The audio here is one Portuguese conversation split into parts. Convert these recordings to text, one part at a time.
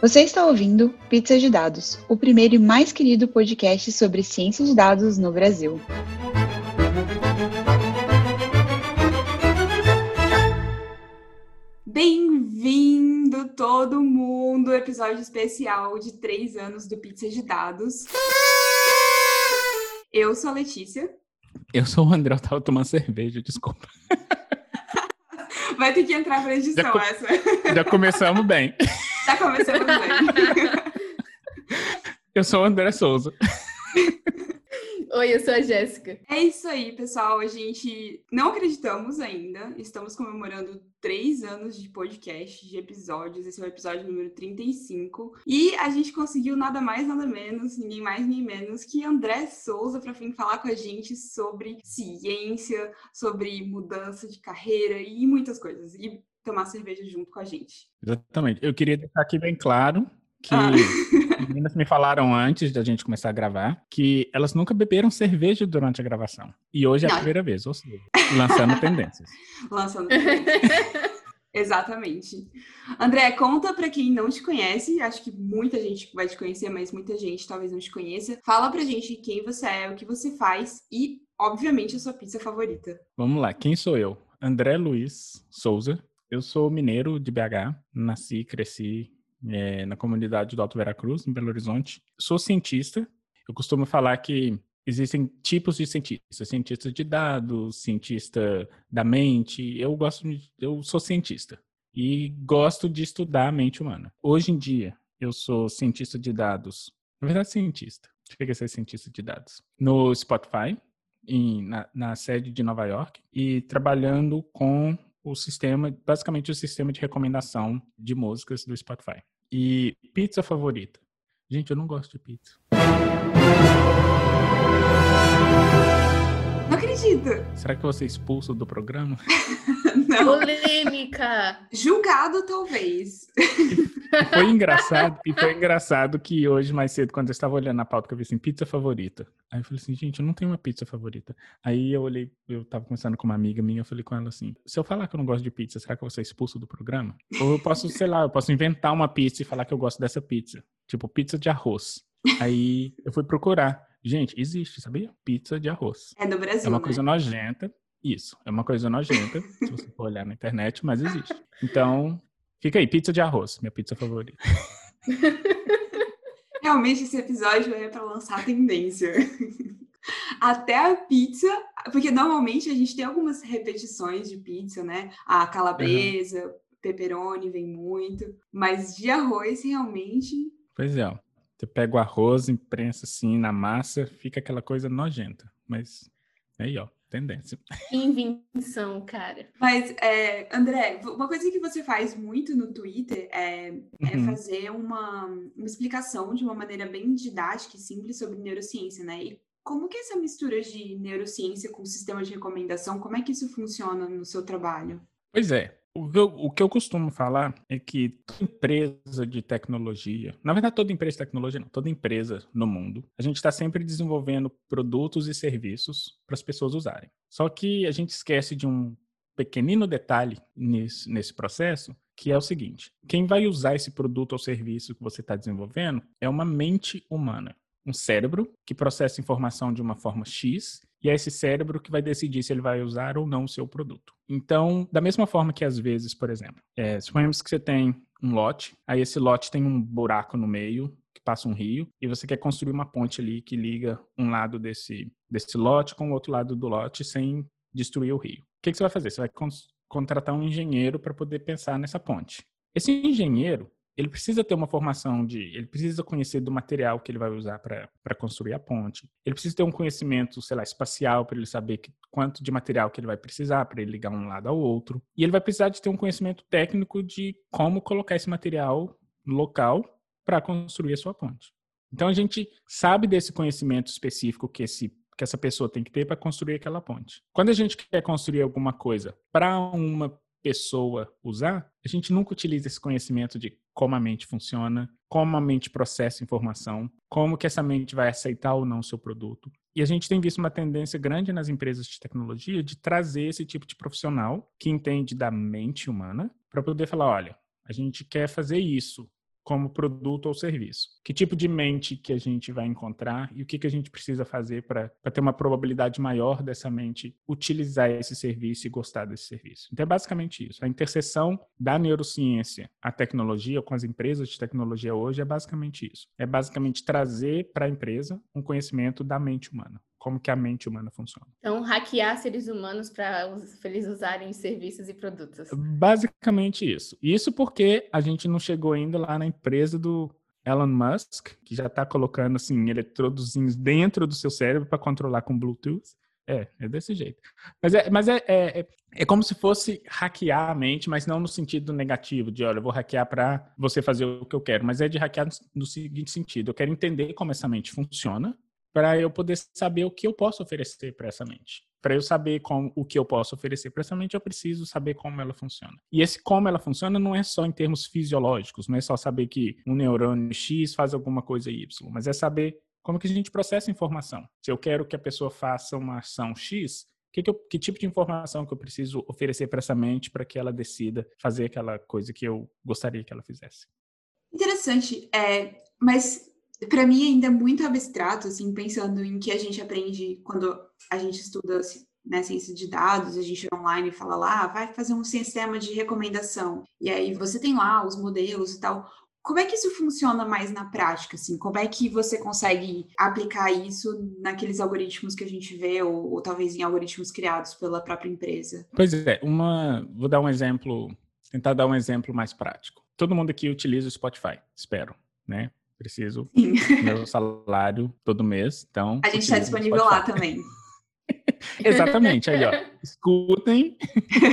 Você está ouvindo Pizza de Dados, o primeiro e mais querido podcast sobre ciência de dados no Brasil. Bem-vindo todo mundo, episódio especial de três anos do Pizza de Dados. Eu sou a Letícia. Eu sou o André, eu tava tomando cerveja, desculpa. Vai ter que entrar pra edição Já essa. Já começamos bem. Tá começando bem. Eu sou o André Souza. Oi, eu sou a Jéssica. É isso aí, pessoal. A gente não acreditamos ainda. Estamos comemorando três anos de podcast, de episódios. Esse é o episódio número 35. E a gente conseguiu nada mais, nada menos, ninguém mais, ninguém menos que André Souza para vir falar com a gente sobre ciência, sobre mudança de carreira e muitas coisas. E tomar cerveja junto com a gente. Exatamente. Eu queria deixar aqui bem claro que Ah. as meninas me falaram antes da gente começar a gravar que elas nunca beberam cerveja durante a gravação. E hoje é a Não. primeira vez, ou seja, lançando tendências. Lançando. Exatamente. André, conta pra quem não te conhece, acho que muita gente vai te conhecer, mas muita gente talvez não te conheça. Fala pra gente quem você é, o que você faz e, obviamente, a sua pizza favorita. Vamos lá, quem sou eu? André Luiz Souza. Eu sou mineiro de BH, nasci cresci eh, na comunidade do Alto Veracruz, em Belo Horizonte. Sou cientista. Eu costumo falar que existem tipos de cientistas, cientista de dados, cientista da mente. Eu gosto de, eu sou cientista e gosto de estudar a mente humana. Hoje em dia, eu sou cientista de dados. Na verdade, cientista. Chega a ser cientista de dados. No Spotify, em- na, na sede de Nova York e trabalhando com o sistema, basicamente o sistema de recomendação de músicas do Spotify. E pizza favorita? Gente, eu não gosto de pizza. Não acredito! Será que eu vou ser expulso do programa? Não. Polêmica! Julgado, talvez. E foi engraçado, e foi engraçado que hoje, mais cedo, quando eu estava olhando a pauta, que eu vi assim, pizza favorita. Aí eu falei assim, gente, eu não tenho uma pizza favorita. Aí eu olhei, eu tava conversando com uma amiga minha, eu falei com ela assim, se eu falar que eu não gosto de pizza, será que eu vou ser expulso do programa? Ou eu posso, sei lá, eu posso inventar uma pizza e falar que eu gosto dessa pizza. Tipo, pizza de arroz. Aí eu fui procurar. Gente, existe, sabia? Pizza de arroz. É no Brasil, É uma né? coisa nojenta. Isso, é uma coisa nojenta, se você for olhar na internet, mas existe. Então, fica aí, pizza de arroz, minha pizza favorita. Realmente esse episódio é para lançar tendência. Até a pizza, porque normalmente a gente tem algumas repetições de pizza, né? A calabresa, pepperoni vem muito, mas de arroz realmente Pois é, ó. Você pega o arroz, imprensa assim na massa, fica aquela coisa nojenta. Mas aí, ó, tendência. Invenção, cara. Mas, é, André, uma coisa que você faz muito no Twitter é, é Uhum. fazer uma, uma explicação de uma maneira bem didática e simples sobre neurociência, né? E como que essa mistura de neurociência com sistema de recomendação, como é que isso funciona no seu trabalho? Pois é. O que, eu, o que eu costumo falar é que toda empresa de tecnologia, na verdade, toda empresa de tecnologia, não, toda empresa no mundo, a gente está sempre desenvolvendo produtos e serviços para as pessoas usarem. Só que a gente esquece de um pequenino detalhe nesse, nesse processo, que é o seguinte: quem vai usar esse produto ou serviço que você está desenvolvendo é uma mente humana. Um cérebro que processa informação de uma forma X e é esse cérebro que vai decidir se ele vai usar ou não o seu produto. Então, da mesma forma que às vezes, por exemplo, é, suponhamos que você tem um lote, aí esse lote tem um buraco no meio que passa um rio e você quer construir uma ponte ali que liga um lado desse, desse lote com o outro lado do lote sem destruir o rio. O que, que você vai fazer? Você vai contratar um engenheiro para poder pensar nessa ponte. Esse engenheiro, ele precisa ter uma formação de. Ele precisa conhecer do material que ele vai usar para construir a ponte. Ele precisa ter um conhecimento, sei lá, espacial, para ele saber que, quanto de material que ele vai precisar para ele ligar um lado ao outro. E ele vai precisar de ter um conhecimento técnico de como colocar esse material local para construir a sua ponte. Então a gente sabe desse conhecimento específico que esse que essa pessoa tem que ter para construir aquela ponte. Quando a gente quer construir alguma coisa para uma pessoa usar, a gente nunca utiliza esse conhecimento de como a mente funciona, como a mente processa informação, como que essa mente vai aceitar ou não o seu produto. E a gente tem visto uma tendência grande nas empresas de tecnologia de trazer esse tipo de profissional que entende da mente humana para poder falar, olha, a gente quer fazer isso. Como produto ou serviço. Que tipo de mente que a gente vai encontrar e o que, que a gente precisa fazer para ter uma probabilidade maior dessa mente utilizar esse serviço e gostar desse serviço. Então é basicamente isso. A interseção da neurociência à tecnologia, com as empresas de tecnologia hoje, é basicamente isso. É basicamente trazer para a empresa um conhecimento da mente humana como que a mente humana funciona. Então, hackear seres humanos para eles usarem serviços e produtos. Basicamente isso. Isso porque a gente não chegou ainda lá na empresa do Elon Musk, que já está colocando assim eletrodozinhos dentro do seu cérebro para controlar com Bluetooth. É, é desse jeito. Mas, é, mas é, é, é, como se fosse hackear a mente, mas não no sentido negativo, de olha, eu vou hackear para você fazer o que eu quero, mas é de hackear no, no seguinte sentido: eu quero entender como essa mente funciona, para eu poder saber o que eu posso oferecer para essa mente. Para eu saber com, o que eu posso oferecer para essa mente, eu preciso saber como ela funciona. E esse como ela funciona não é só em termos fisiológicos, não é só saber que um neurônio X faz alguma coisa Y, mas é saber como que a gente processa informação. Se eu quero que a pessoa faça uma ação X, que, que, eu, que, tipo de informação que eu preciso oferecer para essa mente para que ela decida fazer aquela coisa que eu gostaria que ela fizesse? Interessante. É, mas para mim ainda é muito abstrato, assim, pensando em que a gente aprende quando a gente estuda né, ciência de dados, a gente online e fala lá, ah, vai fazer um sistema de recomendação. E aí você tem lá os modelos e tal. Como é que isso funciona mais na prática, assim? Como é que você consegue aplicar isso naqueles algoritmos que a gente vê, ou, ou talvez em algoritmos criados pela própria empresa? Pois é, uma... Vou dar um exemplo, tentar dar um exemplo mais prático. Todo mundo aqui utiliza o Spotify, espero, né? Preciso Sim. meu salário todo mês, então... A gente está disponível lá também. Exatamente, aí ó, escutem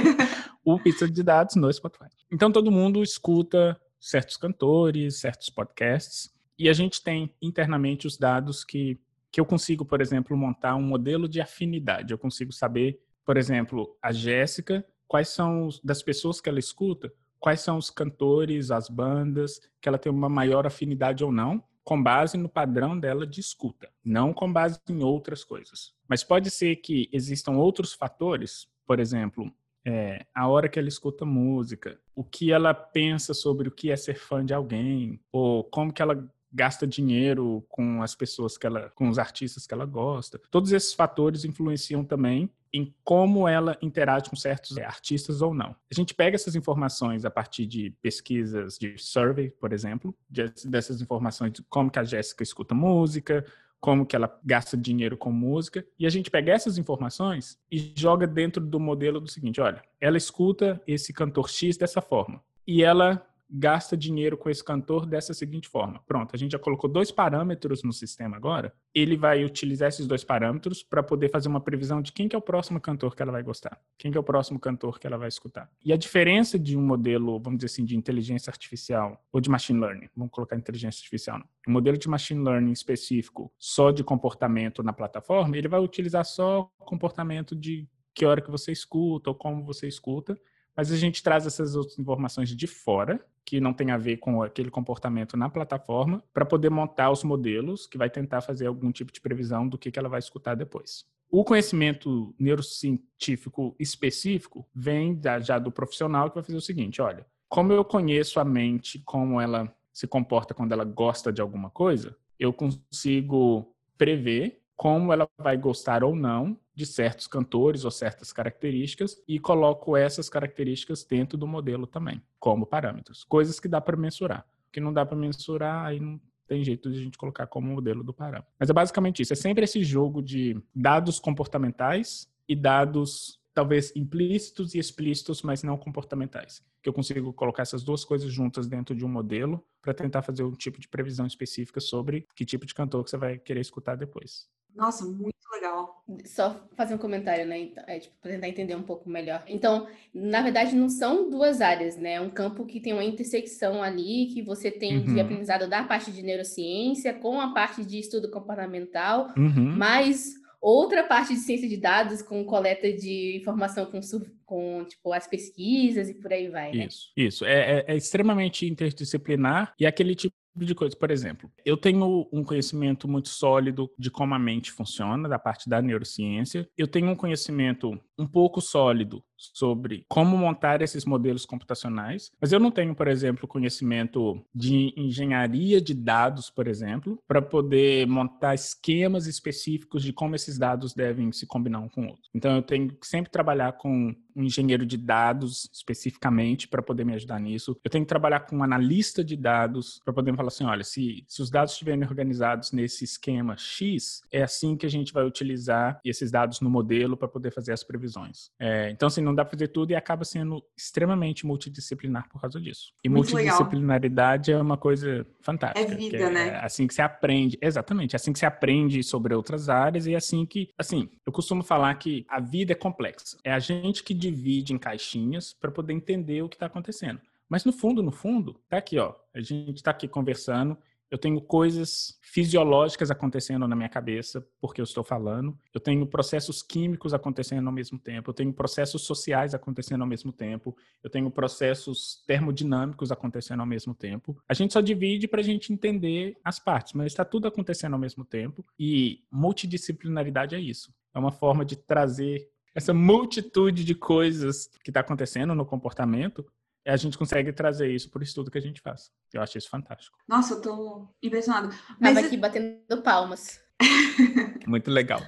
o Pizza de Dados no Spotify. Então todo mundo escuta certos cantores, certos podcasts, e a gente tem internamente os dados que, que eu consigo, por exemplo, montar um modelo de afinidade. Eu consigo saber, por exemplo, a Jéssica, quais são os, das pessoas que ela escuta, quais são os cantores, as bandas, que ela tem uma maior afinidade ou não, com base no padrão dela de escuta, não com base em outras coisas. Mas pode ser que existam outros fatores, por exemplo, é, a hora que ela escuta música, o que ela pensa sobre o que é ser fã de alguém, ou como que ela gasta dinheiro com as pessoas que ela, com os artistas que ela gosta. Todos esses fatores influenciam também em como ela interage com certos artistas ou não. A gente pega essas informações a partir de pesquisas de survey, por exemplo, dessas informações de como que a Jéssica escuta música, como que ela gasta dinheiro com música, e a gente pega essas informações e joga dentro do modelo do seguinte, olha, ela escuta esse cantor X dessa forma, e ela gasta dinheiro com esse cantor dessa seguinte forma. Pronto, a gente já colocou dois parâmetros no sistema agora. Ele vai utilizar esses dois parâmetros para poder fazer uma previsão de quem que é o próximo cantor que ela vai gostar, quem que é o próximo cantor que ela vai escutar. E a diferença de um modelo, vamos dizer assim, de inteligência artificial ou de machine learning, vamos colocar inteligência artificial, não. um modelo de machine learning específico só de comportamento na plataforma, ele vai utilizar só comportamento de que hora que você escuta ou como você escuta, mas a gente traz essas outras informações de fora que não tem a ver com aquele comportamento na plataforma, para poder montar os modelos que vai tentar fazer algum tipo de previsão do que, que ela vai escutar depois. O conhecimento neurocientífico específico vem da, já do profissional que vai fazer o seguinte: olha, como eu conheço a mente, como ela se comporta quando ela gosta de alguma coisa, eu consigo prever como ela vai gostar ou não de certos cantores ou certas características e coloco essas características dentro do modelo também, como parâmetros. Coisas que dá para mensurar. O que não dá para mensurar, aí não tem jeito de a gente colocar como modelo do parâmetro. Mas é basicamente isso. É sempre esse jogo de dados comportamentais e dados talvez implícitos e explícitos, mas não comportamentais. Que eu consigo colocar essas duas coisas juntas dentro de um modelo para tentar fazer um tipo de previsão específica sobre que tipo de cantor que você vai querer escutar depois. Nossa, muito legal. Só fazer um comentário, né? Então, é, tipo, para tentar entender um pouco melhor. Então, na verdade, não são duas áreas, né? É um campo que tem uma intersecção ali, que você tem uhum. de aprendizado da parte de neurociência com a parte de estudo comportamental, uhum. mas outra parte de ciência de dados com coleta de informação com, com tipo, as pesquisas e por aí vai, né? Isso, isso. É, é, é extremamente interdisciplinar e é aquele tipo de coisa. Por exemplo, eu tenho um conhecimento muito sólido de como a mente funciona, da parte da neurociência. Eu tenho um conhecimento um pouco sólido sobre como montar esses modelos computacionais, mas eu não tenho, por exemplo, conhecimento de engenharia de dados, por exemplo, para poder montar esquemas específicos de como esses dados devem se combinar um com o outro. Então eu tenho que sempre trabalhar com um engenheiro de dados especificamente para poder me ajudar nisso. Eu tenho que trabalhar com um analista de dados para poder falar assim, olha, se, se os dados estiverem organizados nesse esquema X, é assim que a gente vai utilizar esses dados no modelo para poder fazer as previsões. É, então, assim, não dá para fazer tudo e acaba sendo extremamente multidisciplinar por causa disso. E Muito multidisciplinaridade legal. é uma coisa fantástica. É vida, é né? assim que você aprende, exatamente, é assim que você aprende sobre outras áreas e é assim que, assim, eu costumo falar que a vida é complexa. É a gente que divide em caixinhas para poder entender o que está acontecendo. Mas no fundo, no fundo, tá aqui, ó. A gente está aqui conversando. Eu tenho coisas fisiológicas acontecendo na minha cabeça porque eu estou falando. Eu tenho processos químicos acontecendo ao mesmo tempo. Eu tenho processos sociais acontecendo ao mesmo tempo. Eu tenho processos termodinâmicos acontecendo ao mesmo tempo. A gente só divide para a gente entender as partes, mas está tudo acontecendo ao mesmo tempo. E multidisciplinaridade é isso. É uma forma de trazer essa multitude de coisas que está acontecendo no comportamento, a gente consegue trazer isso por estudo que a gente faz. Eu acho isso fantástico. Nossa, eu tô impressionado. Mas Tava aqui batendo palmas. muito legal.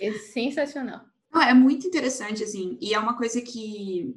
É sensacional. é muito interessante, assim, e é uma coisa que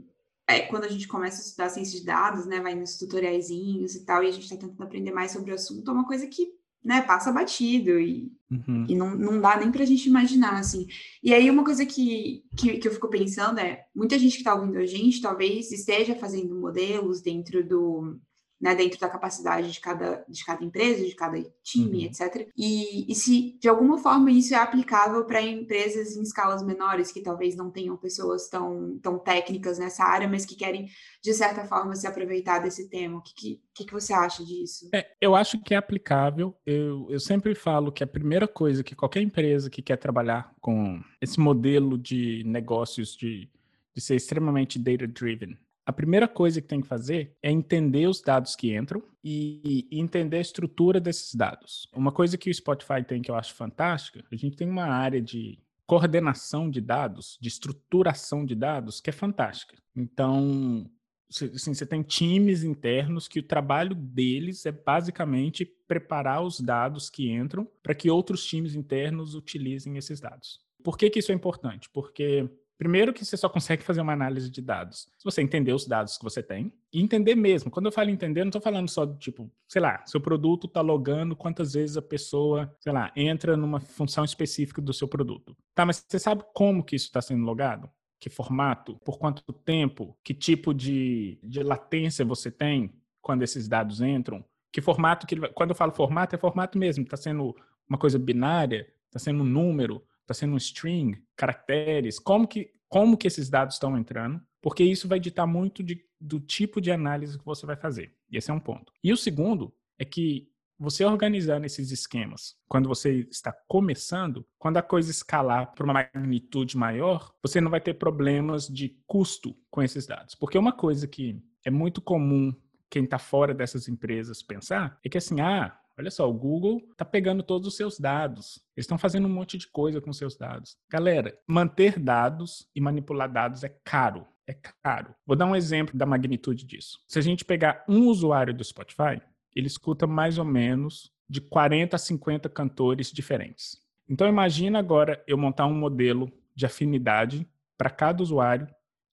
é, quando a gente começa a estudar ciência de dados, né, vai nos tutoriaizinhos e tal, e a gente está tentando aprender mais sobre o assunto, é uma coisa que né, passa batido e, uhum. e não, não dá nem para a gente imaginar, assim. E aí uma coisa que, que, que eu fico pensando é, muita gente que está ouvindo a gente talvez esteja fazendo modelos dentro do, né, dentro da capacidade de cada, de cada empresa, de cada time, uhum. etc. E, e se de alguma forma isso é aplicável para empresas em escalas menores, que talvez não tenham pessoas tão, tão técnicas nessa área, mas que querem, de certa forma, se aproveitar desse tema. O que, que, que você acha disso? É, eu acho que é aplicável. Eu, eu sempre falo que a primeira coisa que qualquer empresa que quer trabalhar com esse modelo de negócios de, de ser extremamente data-driven, a primeira coisa que tem que fazer é entender os dados que entram e, entender a estrutura desses dados. Uma coisa que o Spotify tem que eu acho fantástica, a gente tem uma área de coordenação de dados, de estruturação de dados, que é fantástica. Então, assim, você tem times internos que o trabalho deles é basicamente preparar os dados que entram para que outros times internos utilizem esses dados. Por que, que isso é importante? Porque Primeiro que você só consegue fazer uma análise de dados se você entender os dados que você tem e entender mesmo. Quando eu falo entender, não estou falando só de tipo, sei lá, seu produto está logando quantas vezes a pessoa, sei lá, entra numa função específica do seu produto. Tá, mas você sabe como que isso está sendo logado? Que formato? Por quanto tempo? Que tipo de, de latência você tem quando esses dados entram? Que formato que Quando eu falo formato, é formato mesmo. Está sendo uma coisa binária? Está sendo um número? Está sendo um string, caracteres, como que, como que esses dados estão entrando, porque isso vai ditar muito de, do tipo de análise que você vai fazer. E esse é um ponto. E o segundo é que você organizando esses esquemas, quando você está começando, quando a coisa escalar para uma magnitude maior, você não vai ter problemas de custo com esses dados. Porque uma coisa que é muito comum quem está fora dessas empresas pensar é que assim, ah, Olha só, o Google está pegando todos os seus dados. Eles estão fazendo um monte de coisa com seus dados. Galera, manter dados e manipular dados é caro. É caro. Vou dar um exemplo da magnitude disso. Se a gente pegar um usuário do Spotify, ele escuta mais ou menos de 40 a 50 cantores diferentes. Então imagina agora eu montar um modelo de afinidade para cada usuário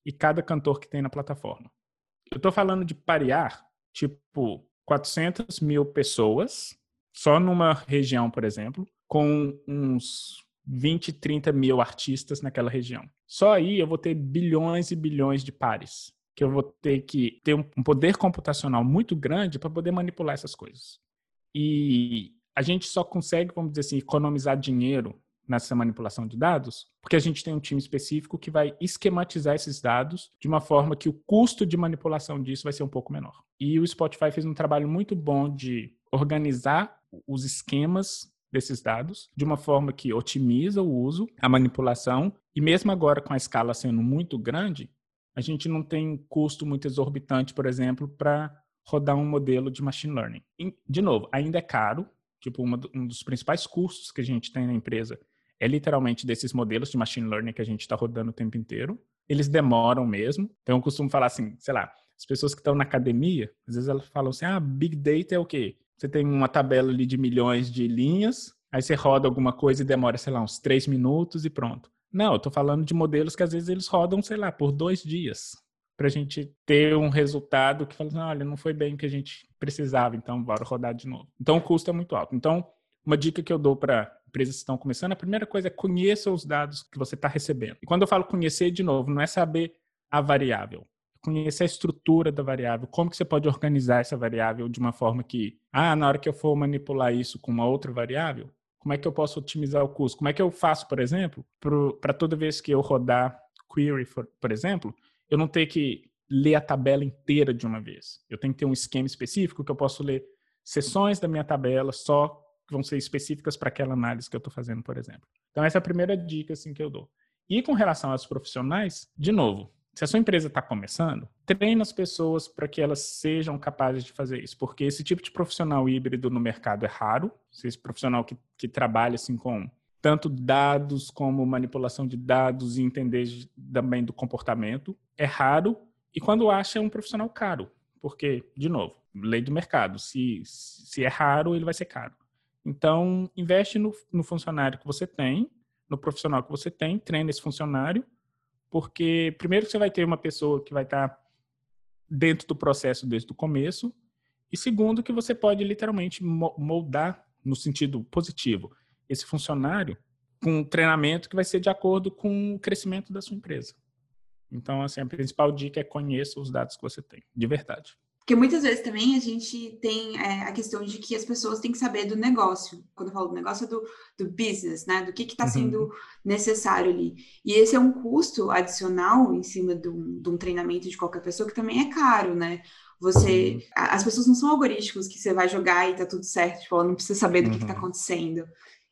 e cada cantor que tem na plataforma. Eu estou falando de parear, tipo, 400 mil pessoas, só numa região, por exemplo, com uns 20, 30 mil artistas naquela região. Só aí eu vou ter bilhões e bilhões de pares, que eu vou ter que ter um poder computacional muito grande para poder manipular essas coisas. E a gente só consegue, vamos dizer assim, economizar dinheiro nessa manipulação de dados, porque a gente tem um time específico que vai esquematizar esses dados de uma forma que o custo de manipulação disso vai ser um pouco menor. E o Spotify fez um trabalho muito bom de organizar os esquemas desses dados de uma forma que otimiza o uso, a manipulação, e mesmo agora com a escala sendo muito grande, a gente não tem custo muito exorbitante, por exemplo, para rodar um modelo de machine learning. De novo, ainda é caro, tipo, uma, um dos principais cursos que a gente tem na empresa é literalmente desses modelos de machine learning que a gente está rodando o tempo inteiro. Eles demoram mesmo. Então, eu costumo falar assim, sei lá, as pessoas que estão na academia, às vezes elas falam assim, ah, Big Data é o quê? Você tem uma tabela ali de milhões de linhas, aí você roda alguma coisa e demora, sei lá, uns três minutos e pronto. Não, eu estou falando de modelos que às vezes eles rodam, sei lá, por dois dias para a gente ter um resultado que fala, assim, olha, não foi bem o que a gente precisava, então bora rodar de novo. Então o custo é muito alto. Então, uma dica que eu dou para empresas que estão começando, a primeira coisa é conheça os dados que você está recebendo. E quando eu falo conhecer, de novo, não é saber a variável. Conhecer a estrutura da variável, como que você pode organizar essa variável de uma forma que, ah, na hora que eu for manipular isso com uma outra variável, como é que eu posso otimizar o custo? Como é que eu faço, por exemplo, para toda vez que eu rodar query, por, por exemplo, eu não ter que ler a tabela inteira de uma vez. Eu tenho que ter um esquema específico que eu posso ler seções da minha tabela só que vão ser específicas para aquela análise que eu estou fazendo, por exemplo. Então essa é a primeira dica assim que eu dou. E com relação aos profissionais, de novo, se a sua empresa está começando, treine as pessoas para que elas sejam capazes de fazer isso, porque esse tipo de profissional híbrido no mercado é raro. Esse profissional que, que trabalha assim com tanto dados como manipulação de dados e entender também do comportamento. É raro e quando acha é um profissional caro, porque, de novo, lei do mercado, se, se é raro, ele vai ser caro. Então, investe no, no funcionário que você tem, no profissional que você tem, treine esse funcionário, porque primeiro você vai ter uma pessoa que vai estar dentro do processo desde o começo, e segundo que você pode literalmente moldar no sentido positivo esse funcionário com um treinamento que vai ser de acordo com o crescimento da sua empresa. Então, assim, a principal dica é conheça os dados que você tem, de verdade. Porque muitas vezes também a gente tem é, a questão de que as pessoas têm que saber do negócio. Quando eu falo do negócio, é do, do business, né? Do que está sendo uhum. necessário ali. E esse é um custo adicional em cima de um, de um, treinamento de qualquer pessoa que também é caro, né? Você. Uhum. As pessoas não são algoritmos que você vai jogar e tá tudo certo. Tipo, ela não precisa saber do que, está uhum. acontecendo.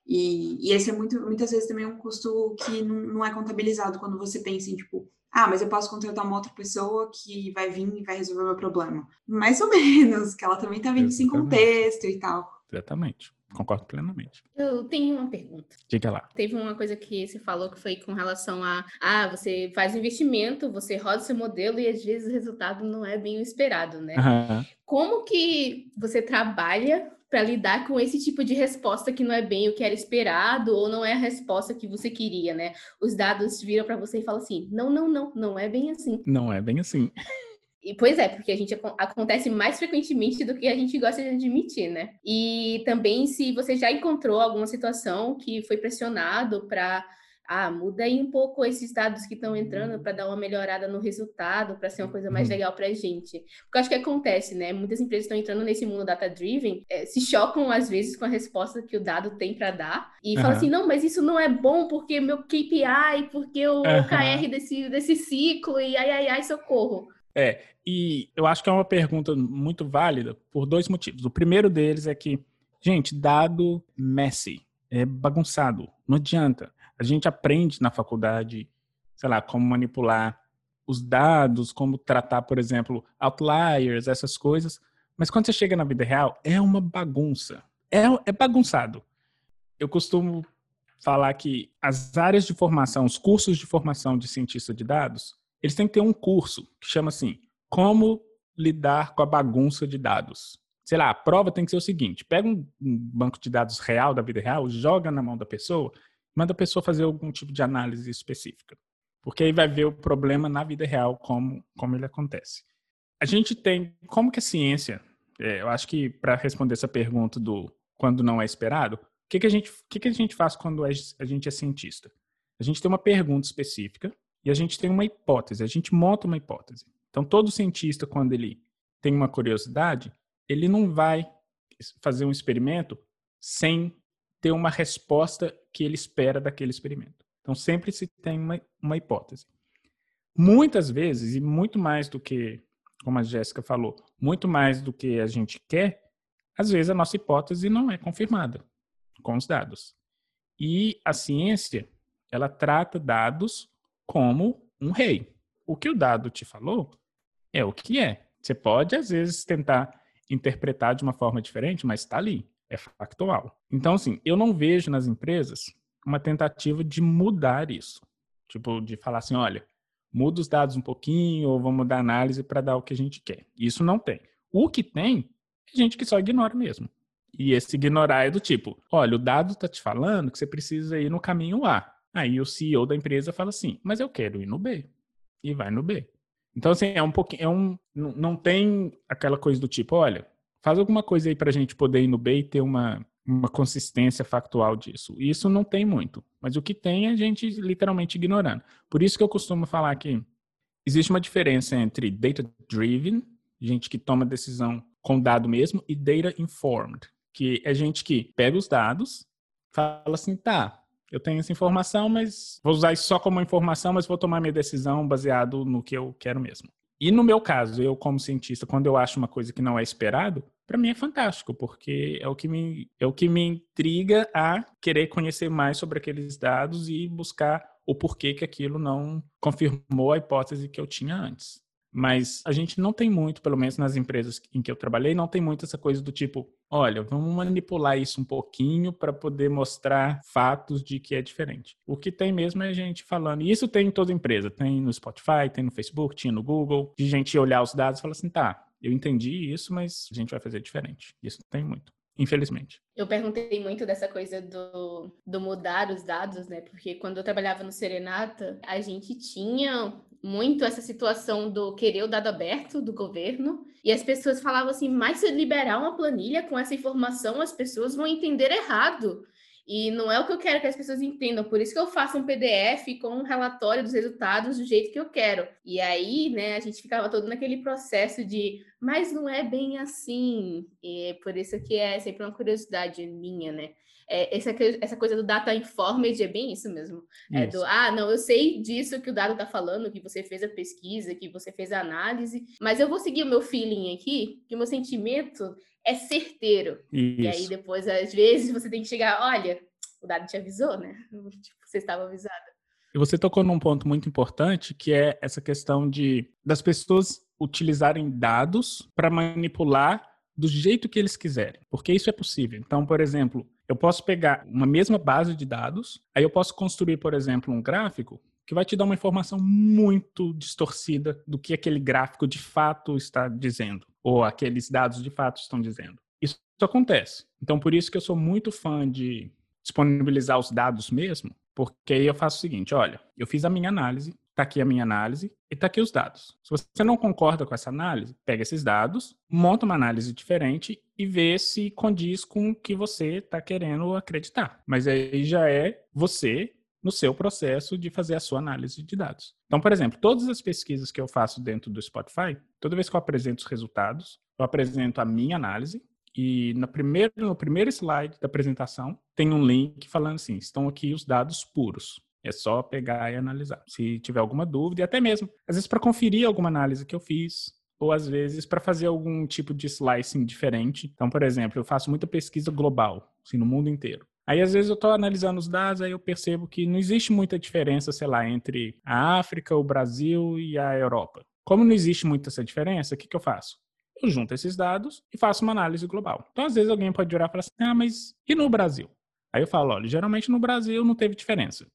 E, e, esse é muito, muitas vezes também um custo que não, não, é contabilizado quando você pensa em, tipo, ah, mas eu posso contratar uma outra pessoa que vai vir e vai resolver o meu problema. Mais ou menos, que ela também está vindo sem contexto e tal. Exatamente. Concordo plenamente. Eu tenho uma pergunta. Diga lá. Teve uma coisa que você falou que foi com relação a ah, você faz investimento, você roda seu modelo e às vezes o resultado não é bem o esperado, né? Uhum. Como que você trabalha para lidar com esse tipo de resposta que não é bem o que era esperado ou não é a resposta que você queria, né? Os dados viram para você e falam assim: não, não, não, não é bem assim. Não é bem assim. E, pois é, porque a gente acontece mais frequentemente do que a gente gosta de admitir, né? E também se você já encontrou alguma situação que foi pressionado para ah, muda aí um pouco esses dados que estão entrando para dar uma melhorada no resultado, para ser uma coisa mais uhum. legal para a gente. Porque eu acho que acontece, né? Muitas empresas estão entrando nesse mundo data-driven, é, se chocam às vezes com a resposta que o dado tem para dar e uhum. falam assim: não, mas isso não é bom porque meu KPI, porque o uhum. KR desse, desse ciclo e ai, ai, ai, socorro. É, e eu acho que é uma pergunta muito válida por dois motivos. O primeiro deles é que, gente, dado messy, é bagunçado, não adianta. A gente aprende na faculdade, sei lá, como manipular os dados, como tratar, por exemplo, outliers, essas coisas. Mas quando você chega na vida real, é uma bagunça. É, é bagunçado. Eu costumo falar que as áreas de formação, os cursos de formação de cientista de dados, eles têm que ter um curso que chama assim, como lidar com a bagunça de dados. Sei lá, a prova tem que ser o seguinte: pega um banco de dados real da vida real, joga na mão da pessoa manda a pessoa fazer algum tipo de análise específica. Porque aí vai ver o problema na vida real, como, como ele acontece. A gente tem, como que a ciência, é, eu acho que para responder essa pergunta do quando não é esperado, o que, que, a, gente, que, que a gente faz quando a gente é cientista? A gente tem uma pergunta específica e a gente tem uma hipótese, a gente monta uma hipótese. Então, todo cientista, quando ele tem uma curiosidade, ele não vai fazer um experimento sem ter uma resposta que ele espera daquele experimento. Então, sempre se tem uma, uma hipótese. Muitas vezes, e muito mais do que, como a Jéssica falou, muito mais do que a gente quer, às vezes a nossa hipótese não é confirmada com os dados. E a ciência, ela trata dados como um rei. O que o dado te falou é o que é. Você pode, às vezes, tentar interpretar de uma forma diferente, mas está ali, é factual. Então, assim, eu não vejo nas empresas uma tentativa de mudar isso. Tipo, de falar assim, olha, muda os dados um pouquinho, ou vamos mudar a análise para dar o que a gente quer. Isso não tem. O que tem é gente que só ignora mesmo. E esse ignorar é do tipo, olha, o dado está te falando que você precisa ir no caminho A. Aí o CEO da empresa fala assim, mas eu quero ir no B. E vai no B. Então, assim, é um pouquinho. É um, não tem aquela coisa do tipo, olha, faz alguma coisa aí para a gente poder ir no B e ter uma, uma consistência factual disso. Isso não tem muito. Mas o que tem é a gente literalmente ignorando. Por isso que eu costumo falar que existe uma diferença entre data-driven, gente que toma decisão com dado mesmo, e data-informed, que é gente que pega os dados, fala assim, tá, eu tenho essa informação, mas vou usar isso só como informação, mas vou tomar minha decisão baseado no que eu quero mesmo. E no meu caso, eu como cientista, quando eu acho uma coisa que não é esperado, para mim é fantástico, porque é o que me é o que me intriga a querer conhecer mais sobre aqueles dados e buscar o porquê que aquilo não confirmou a hipótese que eu tinha antes. Mas a gente não tem muito, pelo menos nas empresas em que eu trabalhei, não tem muito essa coisa do tipo, olha, vamos manipular isso um pouquinho para poder mostrar fatos de que é diferente. O que tem mesmo é a gente falando, e isso tem em toda empresa, tem no Spotify, tem no Facebook, tinha no Google, de gente olhar os dados e falar assim, tá, eu entendi isso, mas a gente vai fazer diferente. Isso tem muito infelizmente. Eu perguntei muito dessa coisa do, do mudar os dados, né? Porque quando eu trabalhava no Serenata, a gente tinha muito essa situação do querer o dado aberto do governo. E as pessoas falavam assim: mas se liberar uma planilha com essa informação, as pessoas vão entender errado. E não é o que eu quero que as pessoas entendam, por isso que eu faço um PDF com um relatório dos resultados do jeito que eu quero. E aí, né, a gente ficava todo naquele processo de, mas não é bem assim. E por isso que é sempre uma curiosidade minha, né? É, essa, essa coisa do data informed é bem isso mesmo. É do, ah, não, eu sei disso que o dado está falando, que você fez a pesquisa, que você fez a análise, mas eu vou seguir o meu feeling aqui, que o meu sentimento é certeiro. Isso. E aí depois, às vezes, você tem que chegar, olha, o dado te avisou, né? Tipo, você estava avisada. E você tocou num ponto muito importante, que é essa questão de das pessoas utilizarem dados para manipular do jeito que eles quiserem, porque isso é possível. Então, por exemplo, eu posso pegar uma mesma base de dados, aí eu posso construir, por exemplo, um gráfico que vai te dar uma informação muito distorcida do que aquele gráfico de fato está dizendo, ou aqueles dados de fato estão dizendo. Isso acontece. Então, por isso que eu sou muito fã de disponibilizar os dados mesmo, porque aí eu faço o seguinte, olha, eu fiz a minha análise, está aqui a minha análise e está aqui os dados. Se você não concorda com essa análise, pega esses dados, monta uma análise diferente e vê se condiz com o que você está querendo acreditar. Mas aí já é você no seu processo de fazer a sua análise de dados. Então, por exemplo, todas as pesquisas que eu faço dentro do Spotify, toda vez que eu apresento os resultados, eu apresento a minha análise e no primeiro, no primeiro slide da apresentação tem um link falando assim, estão aqui os dados puros. É só pegar e analisar. Se tiver alguma dúvida, e até mesmo, às vezes, para conferir alguma análise que eu fiz, ou às vezes para fazer algum tipo de slicing diferente. Então, por exemplo, eu faço muita pesquisa global, assim, no mundo inteiro. Aí, às vezes, eu estou analisando os dados, aí eu percebo que não existe muita diferença, sei lá, entre a África, o Brasil e a Europa. Como não existe muita essa diferença, o que, que eu faço? Eu junto esses dados e faço uma análise global. Então, às vezes, alguém pode virar e falar assim: ah, mas e no Brasil? Aí eu falo: olha, geralmente no Brasil não teve diferença.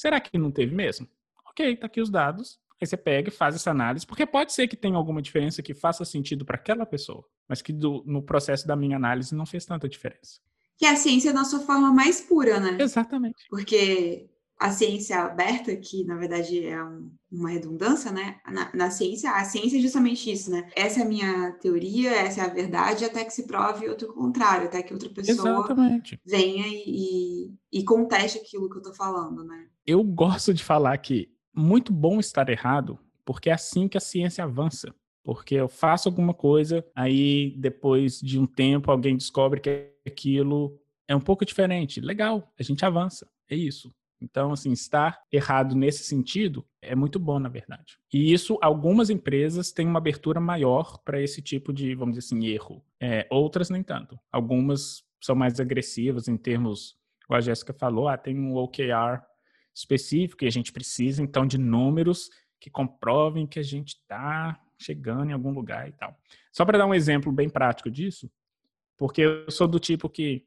Será que não teve mesmo? Ok, tá aqui os dados. Aí você pega e faz essa análise, porque pode ser que tenha alguma diferença que faça sentido para aquela pessoa, mas que do, no processo da minha análise não fez tanta diferença. Que é a ciência na sua forma mais pura, né? Exatamente. Porque a ciência aberta, que na verdade é um, uma redundância, né? Na, na, ciência, a ciência é justamente isso, né? Essa é a minha teoria, essa é a verdade, até que se prove outro contrário, até que outra pessoa Exatamente. venha e, e, conteste aquilo que eu tô falando, né? Eu gosto de falar que muito bom estar errado, porque é assim que a ciência avança. Porque eu faço alguma coisa, aí depois de um tempo alguém descobre que aquilo é um pouco diferente. Legal, a gente avança. É isso. Então, assim, estar errado nesse sentido é muito bom, na verdade. E isso, algumas empresas têm uma abertura maior para esse tipo de, vamos dizer assim, erro. É, outras nem tanto. Algumas são mais agressivas em termos, como a Jéssica falou, ah, tem um OKR específico e a gente precisa, então, de números que comprovem que a gente está chegando em algum lugar e tal. Só para dar um exemplo bem prático disso, porque eu sou do tipo que,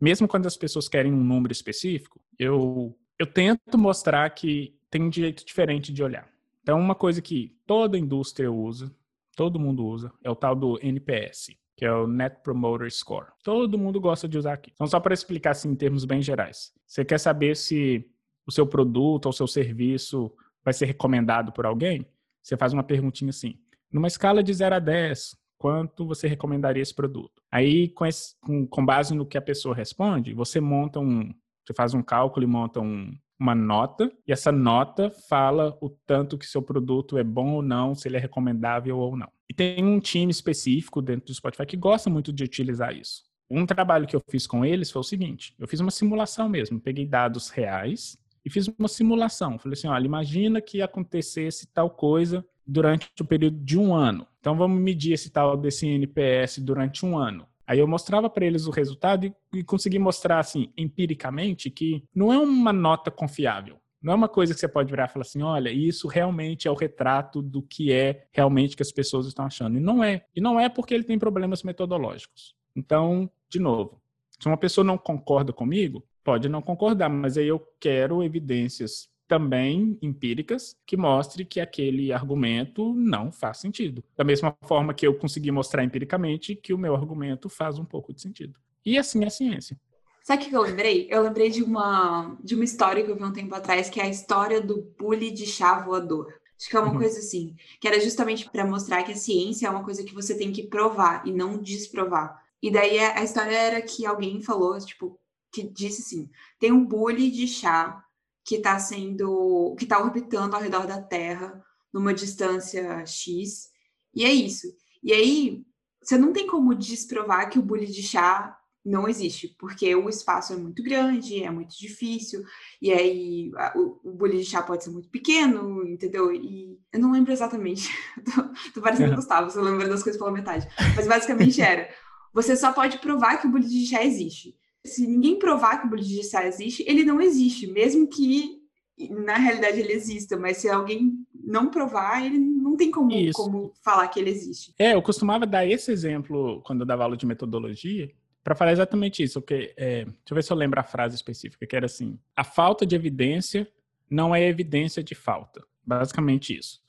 mesmo quando as pessoas querem um número específico, eu, eu tento mostrar que tem um jeito diferente de olhar. Então, uma coisa que toda indústria usa, todo mundo usa, é o tal do NPS, que é o Net Promoter Score. Todo mundo gosta de usar aqui. Então, só para explicar assim, em termos bem gerais. Você quer saber se o seu produto ou seu serviço vai ser recomendado por alguém? Você faz uma perguntinha assim. Numa escala de 0 a 10, quanto você recomendaria esse produto? Aí, com, esse, com, com base no que a pessoa responde, você monta um, você faz um cálculo e monta um, uma nota, e essa nota fala o tanto que seu produto é bom ou não, se ele é recomendável ou não. E tem um time específico dentro do Spotify que gosta muito de utilizar isso. Um trabalho que eu fiz com eles foi o seguinte: eu fiz uma simulação mesmo, peguei dados reais e fiz uma simulação. Falei assim: olha, imagina que acontecesse tal coisa durante o período de um ano. Então vamos medir esse tal desse NPS durante um ano. Aí eu mostrava para eles o resultado e, e consegui mostrar, assim, empiricamente, que não é uma nota confiável. Não é uma coisa que você pode virar e falar assim, olha, isso realmente é o retrato do que é realmente que as pessoas estão achando. E não é. E não é porque ele tem problemas metodológicos. Então, de novo, se uma pessoa não concorda comigo, pode não concordar, mas aí eu quero evidências também empíricas que mostre que aquele argumento não faz sentido. Da mesma forma que eu consegui mostrar empiricamente que o meu argumento faz um pouco de sentido. E assim é a ciência. Sabe o que eu lembrei? Eu lembrei de uma, de uma história que eu vi um tempo atrás, que é a história do bully de chá voador. Acho que é uma uhum. coisa assim, que era justamente para mostrar que a ciência é uma coisa que você tem que provar e não desprovar. E daí a história era que alguém falou, tipo, que disse assim: tem um bully de chá que está sendo, que está orbitando ao redor da Terra numa distância X, e é isso. E aí, você não tem como desprovar que o bully de chá não existe, porque o espaço é muito grande, é muito difícil, e aí a, o, o bolinho de chá pode ser muito pequeno, entendeu? E eu não lembro exatamente, tô, tô parecendo uhum. Gustavo, você lembra das coisas pela metade, mas basicamente era, você só pode provar que o bolinho de chá existe. Se ninguém provar que o de chá existe, ele não existe, mesmo que na realidade ele exista, mas se alguém não provar, ele não tem como, como falar que ele existe. É, eu costumava dar esse exemplo quando eu dava aula de metodologia, para falar exatamente isso, porque, é, deixa eu ver se eu lembro a frase específica, que era assim: a falta de evidência não é evidência de falta. Basicamente isso.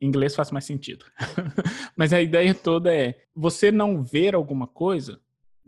Em inglês faz mais sentido. Mas a ideia toda é: você não ver alguma coisa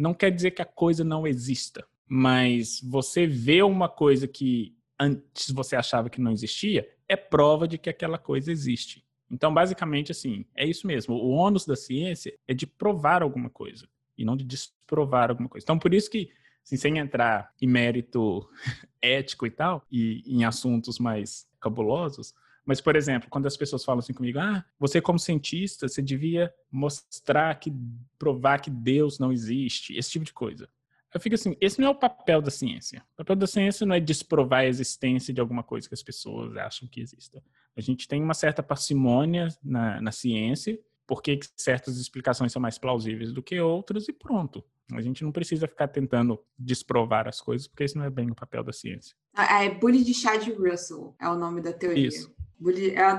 não quer dizer que a coisa não exista. Mas você vê uma coisa que antes você achava que não existia, é prova de que aquela coisa existe. Então, basicamente, assim, é isso mesmo. O ônus da ciência é de provar alguma coisa e não de desprovar alguma coisa. Então, por isso que, assim, sem entrar em mérito ético e tal, e em assuntos mais cabulosos, mas, por exemplo, quando as pessoas falam assim comigo, ah, você como cientista, você devia mostrar que, provar que Deus não existe, esse tipo de coisa. Eu fico assim, esse não é o papel da ciência. O papel da ciência não é desprovar a existência de alguma coisa que as pessoas acham que exista. A gente tem uma certa parcimônia na, na ciência, por que certas explicações são mais plausíveis do que outras e pronto. A gente não precisa ficar tentando desprovar as coisas, porque esse não é bem o papel da ciência. Ah, é Bully de Chad Russell, é o nome da teoria. Isso.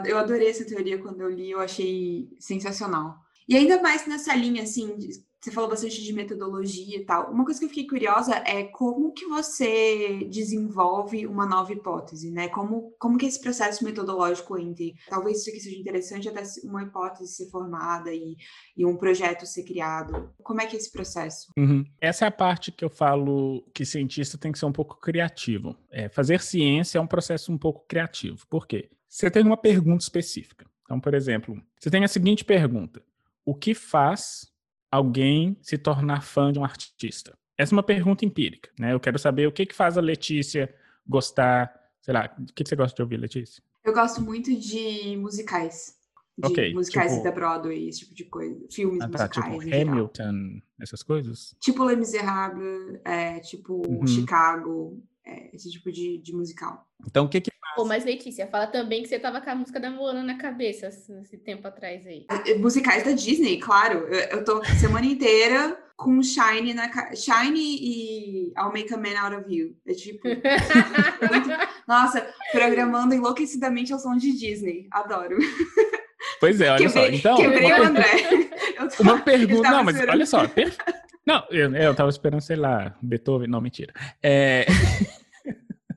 Eu adorei essa teoria quando eu li, eu achei sensacional. E ainda mais nessa linha, assim, você falou bastante de metodologia e tal. Uma coisa que eu fiquei curiosa é como que você desenvolve uma nova hipótese, né? Como, como que esse processo metodológico entre, talvez isso aqui seja interessante até uma hipótese ser formada e, e um projeto ser criado. Como é que é esse processo? Uhum. Essa é a parte que eu falo que cientista tem que ser um pouco criativo. É, fazer ciência é um processo um pouco criativo. Por quê? Você tem uma pergunta específica. Então, por exemplo, você tem a seguinte pergunta: o que faz alguém se tornar fã de um artista? Essa é uma pergunta empírica, né? Eu quero saber o que, que faz a Letícia gostar, sei lá, o que, que você gosta de ouvir, Letícia? Eu gosto muito de musicais. De okay, musicais tipo... da Broadway, esse tipo de coisa. Filmes ah, tá, musicais. Tipo Hamilton, essas coisas? Tipo Les Miserables, é, tipo uhum. Chicago, é, esse tipo de, de musical. Então, o que que Pô, mas Letícia, fala também que você tava com a música da Moana na cabeça esse tempo atrás aí. É, é, musicais da Disney, claro. Eu, eu tô semana inteira com Shine na Shine e I'll Make a Man Out of You. É tipo. muito... Nossa, programando enlouquecidamente ao som de Disney. Adoro. Pois é, olha quebrei, só. Então, quebrei uma, o André. uma pergunta. Não, mas olha só. Per... Não, eu, eu tava esperando, sei lá, Beethoven. Não, mentira. É...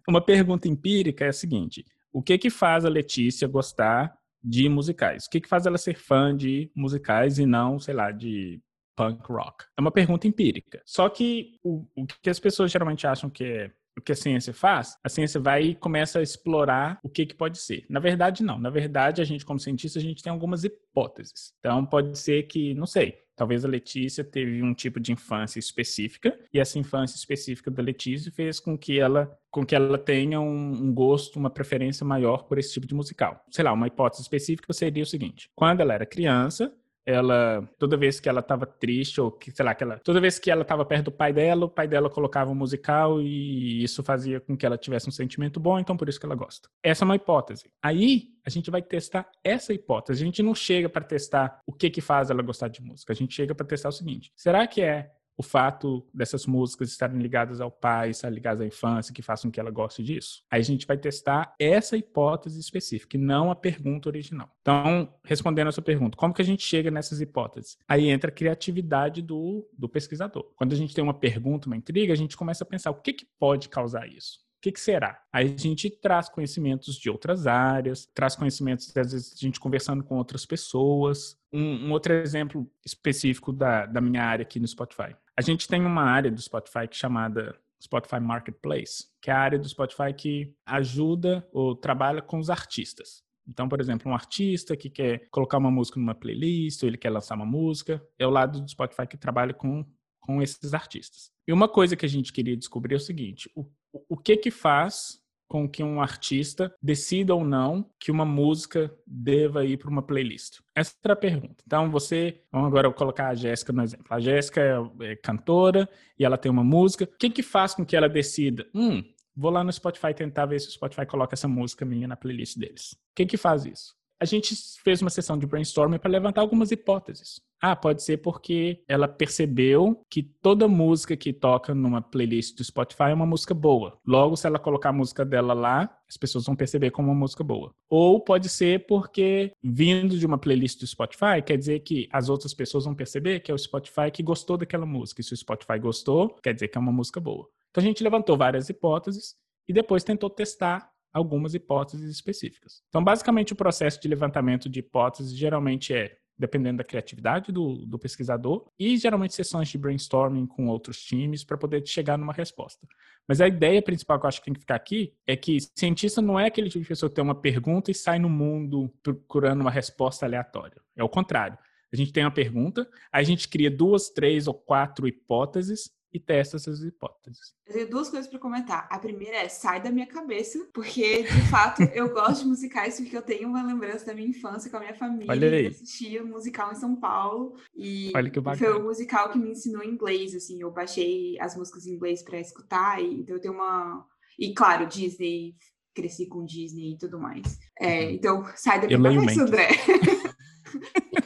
uma pergunta empírica é a seguinte: o que que faz a Letícia gostar de musicais? O que que faz ela ser fã de musicais e não, sei lá, de punk rock? É uma pergunta empírica. Só que o, o que as pessoas geralmente acham que é o que a ciência faz, a ciência vai e começa a explorar o que, que pode ser. Na verdade, não. Na verdade, a gente, como cientista, a gente tem algumas hipóteses. Então, pode ser que, não sei, talvez a Letícia teve um tipo de infância específica e essa infância específica da Letícia fez com que ela, com que ela tenha um, um gosto, uma preferência maior por esse tipo de musical. Sei lá, uma hipótese específica seria o seguinte: quando ela era criança, ela toda vez que ela estava triste ou que sei lá que ela toda vez que ela estava perto do pai dela o pai dela colocava um musical e isso fazia com que ela tivesse um sentimento bom então por isso que ela gosta. Essa é uma hipótese. Aí a gente vai testar essa hipótese. A gente não chega para testar o que que faz ela gostar de música. A gente chega para testar o seguinte será que é o fato dessas músicas estarem ligadas ao pai, estarem ligadas à infância, que façam que ela goste disso? Aí a gente vai testar essa hipótese específica, e não a pergunta original. Então, respondendo a sua pergunta, como que a gente chega nessas hipóteses? Aí entra a criatividade do, do pesquisador. Quando a gente tem uma pergunta, uma intriga, a gente começa a pensar o que, que pode causar isso? O que, que, será? Aí a gente traz conhecimentos de outras áreas, traz conhecimentos, às vezes, a gente conversando com outras pessoas. Um, um outro exemplo específico da, da minha área aqui no Spotify. A gente tem uma área do Spotify é chamada Spotify Marketplace, que é a área do Spotify que ajuda ou trabalha com os artistas. Então, por exemplo, um artista que quer colocar uma música numa playlist, ou ele quer lançar uma música, é o lado do Spotify que trabalha com, com esses artistas. E uma coisa que a gente queria descobrir é o seguinte: o, o que que faz com que um artista decida ou não que uma música deva ir para uma playlist? Essa é a pergunta. Então, você, vamos agora colocar a Jéssica no exemplo. A Jéssica é, é, cantora e ela tem uma música. O que, que faz com que ela decida? Hum, vou lá no Spotify tentar ver se o Spotify coloca essa música minha na playlist deles. O que, que faz isso? A gente fez uma sessão de brainstorming para levantar algumas hipóteses. Ah, pode ser porque ela percebeu que toda música que toca numa playlist do Spotify é uma música boa. Logo, se ela colocar a música dela lá, as pessoas vão perceber como uma música boa. Ou pode ser porque, vindo de uma playlist do Spotify, quer dizer que as outras pessoas vão perceber que é o Spotify que gostou daquela música. E se o Spotify gostou, quer dizer que é uma música boa. Então a gente levantou várias hipóteses e depois tentou testar algumas hipóteses específicas. Então, basicamente, o processo de levantamento de hipóteses geralmente é dependendo da criatividade do, do pesquisador, e geralmente sessões de brainstorming com outros times para poder chegar numa resposta. Mas a ideia principal que eu acho que tem que ficar aqui é que cientista não é aquele tipo de pessoa que tem uma pergunta e sai no mundo procurando uma resposta aleatória. É o contrário. A gente tem uma pergunta, a gente cria duas, três ou quatro hipóteses e testa essas hipóteses. Eu tenho duas coisas para comentar. A primeira é sai da minha cabeça, porque de fato eu gosto de musicais porque eu tenho uma lembrança da minha infância com a minha família. Olha aí. Eu assistia musical em São Paulo e Olha que foi o musical que me ensinou inglês, assim, eu baixei as músicas em inglês para escutar e então eu tenho uma e claro, Disney, cresci com Disney e tudo mais. É, então sai da minha eu cabeça, André.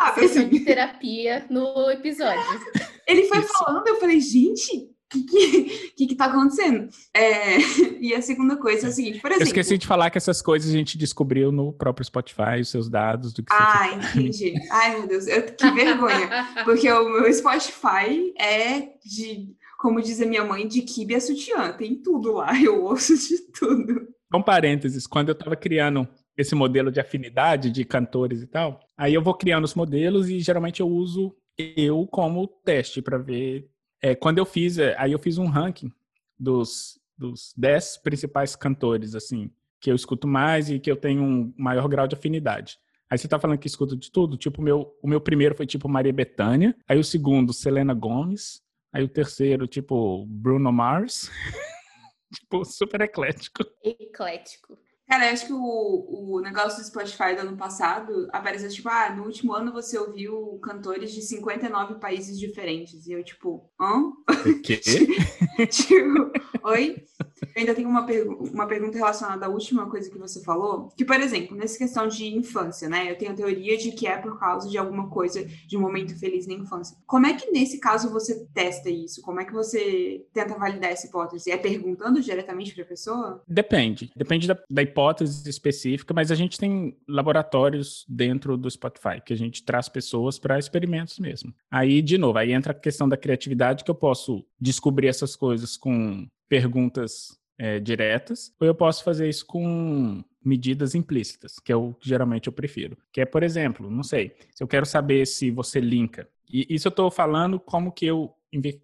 ah, Sessão assim. de terapia no episódio. Ele foi Isso. falando, eu falei, gente, o que, que, que tá acontecendo? É, e a segunda coisa é a seguinte, por exemplo... Eu esqueci de falar que essas coisas a gente descobriu no próprio Spotify, os seus dados do que Ah, entendi. Ai, meu Deus, eu, que vergonha. Porque o meu Spotify é de, como diz a minha mãe, de kibe a sutiã. Tem tudo lá, eu ouço de tudo. Um parênteses, quando eu tava criando esse modelo de afinidade de cantores e tal, aí eu vou criando os modelos e geralmente eu uso eu como teste para ver. É, quando eu fiz, é, aí eu fiz um ranking dos, dos 10 principais cantores, assim, que eu escuto mais e que eu tenho um maior grau de afinidade. Aí você tá falando que escuta de tudo? Tipo, meu, o meu primeiro foi tipo Maria Bethânia, aí o segundo, Selena Gomes, aí o terceiro, tipo, Bruno Mars. tipo, super eclético. Eclético. Cara, acho que o, o negócio do Spotify do ano passado apareceu tipo, ah, no último ano você ouviu cantores de 59 países diferentes. E eu, tipo, hã? O quê? tipo, oi? Eu ainda tenho uma, pergu uma pergunta relacionada à última coisa que você falou, que, por exemplo, nessa questão de infância, né? Eu tenho a teoria de que é por causa de alguma coisa, de um momento feliz na infância. Como é que, nesse caso, você testa isso? Como é que você tenta validar essa hipótese? É perguntando diretamente para a pessoa? Depende. Depende da, da hipótese específica, mas a gente tem laboratórios dentro do Spotify, que a gente traz pessoas para experimentos mesmo. Aí, de novo, aí entra a questão da criatividade, que eu posso descobrir essas coisas com perguntas é, diretas, ou eu posso fazer isso com medidas implícitas, que é o que geralmente eu prefiro. Que é, por exemplo, não sei, se eu quero saber se você linka, e isso eu estou falando como que eu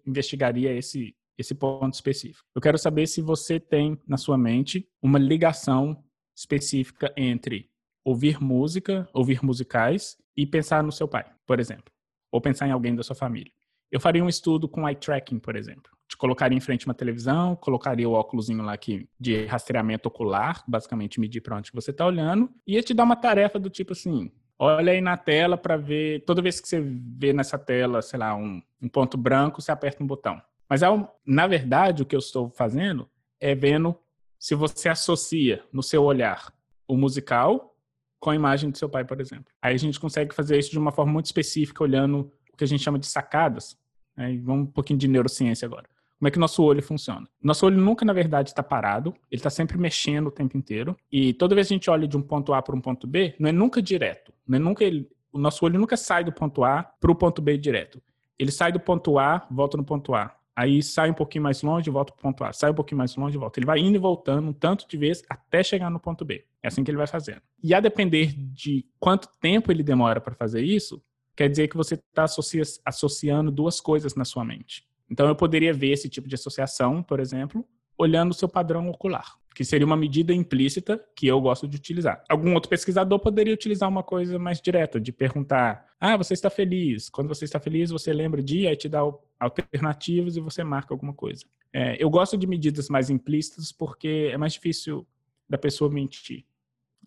investigaria esse, esse ponto específico. Eu quero saber se você tem na sua mente uma ligação específica entre ouvir música, ouvir musicais e pensar no seu pai, por exemplo, ou pensar em alguém da sua família. Eu faria um estudo com eye tracking, por exemplo. Te colocaria em frente a uma televisão, colocaria o óculosinho lá aqui de rastreamento ocular, basicamente medir para onde você está olhando, e ia te dar uma tarefa do tipo assim: olha aí na tela para ver. Toda vez que você vê nessa tela, sei lá, um, um ponto branco, você aperta um botão. Mas, na verdade, o que eu estou fazendo é vendo se você associa no seu olhar o musical com a imagem do seu pai, por exemplo. Aí a gente consegue fazer isso de uma forma muito específica, olhando que a gente chama de sacadas. Né? vamos um pouquinho de neurociência agora. Como é que nosso olho funciona? Nosso olho nunca, na verdade, está parado, ele está sempre mexendo o tempo inteiro. E toda vez que a gente olha de um ponto A para um ponto B, não é nunca direto. Não é nunca ele, o nosso olho nunca sai do ponto A para o ponto B direto. Ele sai do ponto A, volta no ponto A. Aí sai um pouquinho mais longe, volta para o ponto A. Sai um pouquinho mais longe, volta. Ele vai indo e voltando um tanto de vezes até chegar no ponto B. É assim que ele vai fazendo. E a depender de quanto tempo ele demora para fazer isso, quer dizer que você está associa associando duas coisas na sua mente. Então, eu poderia ver esse tipo de associação, por exemplo, olhando o seu padrão ocular, que seria uma medida implícita que eu gosto de utilizar. Algum outro pesquisador poderia utilizar uma coisa mais direta, de perguntar: ah, você está feliz? Quando você está feliz, você lembra de, aí te dá alternativas e você marca alguma coisa. É, eu gosto de medidas mais implícitas porque é mais difícil da pessoa mentir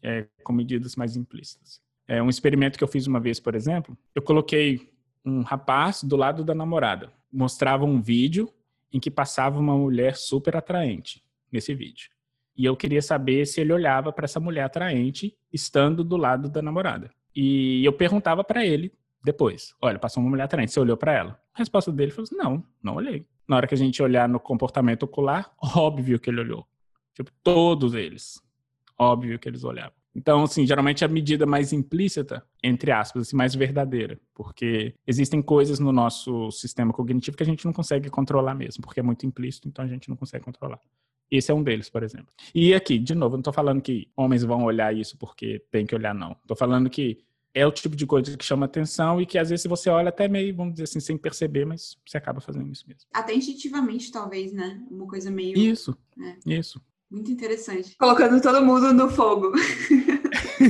é, com medidas mais implícitas. É, um experimento que eu fiz uma vez, por exemplo, eu coloquei um rapaz do lado da namorada. Mostrava um vídeo em que passava uma mulher super atraente nesse vídeo. E eu queria saber se ele olhava para essa mulher atraente estando do lado da namorada. E eu perguntava para ele depois: Olha, passou uma mulher atraente, você olhou para ela? A resposta dele foi: assim, Não, não olhei. Na hora que a gente olhar no comportamento ocular, óbvio que ele olhou. Tipo, todos eles. Óbvio que eles olhavam. Então, assim, geralmente a medida mais implícita, entre aspas, assim, mais verdadeira, porque existem coisas no nosso sistema cognitivo que a gente não consegue controlar mesmo, porque é muito implícito, então a gente não consegue controlar. Esse é um deles, por exemplo. E aqui, de novo, eu não estou falando que homens vão olhar isso porque tem que olhar, não. Estou falando que é o tipo de coisa que chama atenção e que às vezes você olha até meio, vamos dizer assim, sem perceber, mas você acaba fazendo isso mesmo. Até instintivamente, talvez, né? Uma coisa meio. Isso. É. Isso. Muito interessante. Colocando todo mundo no fogo.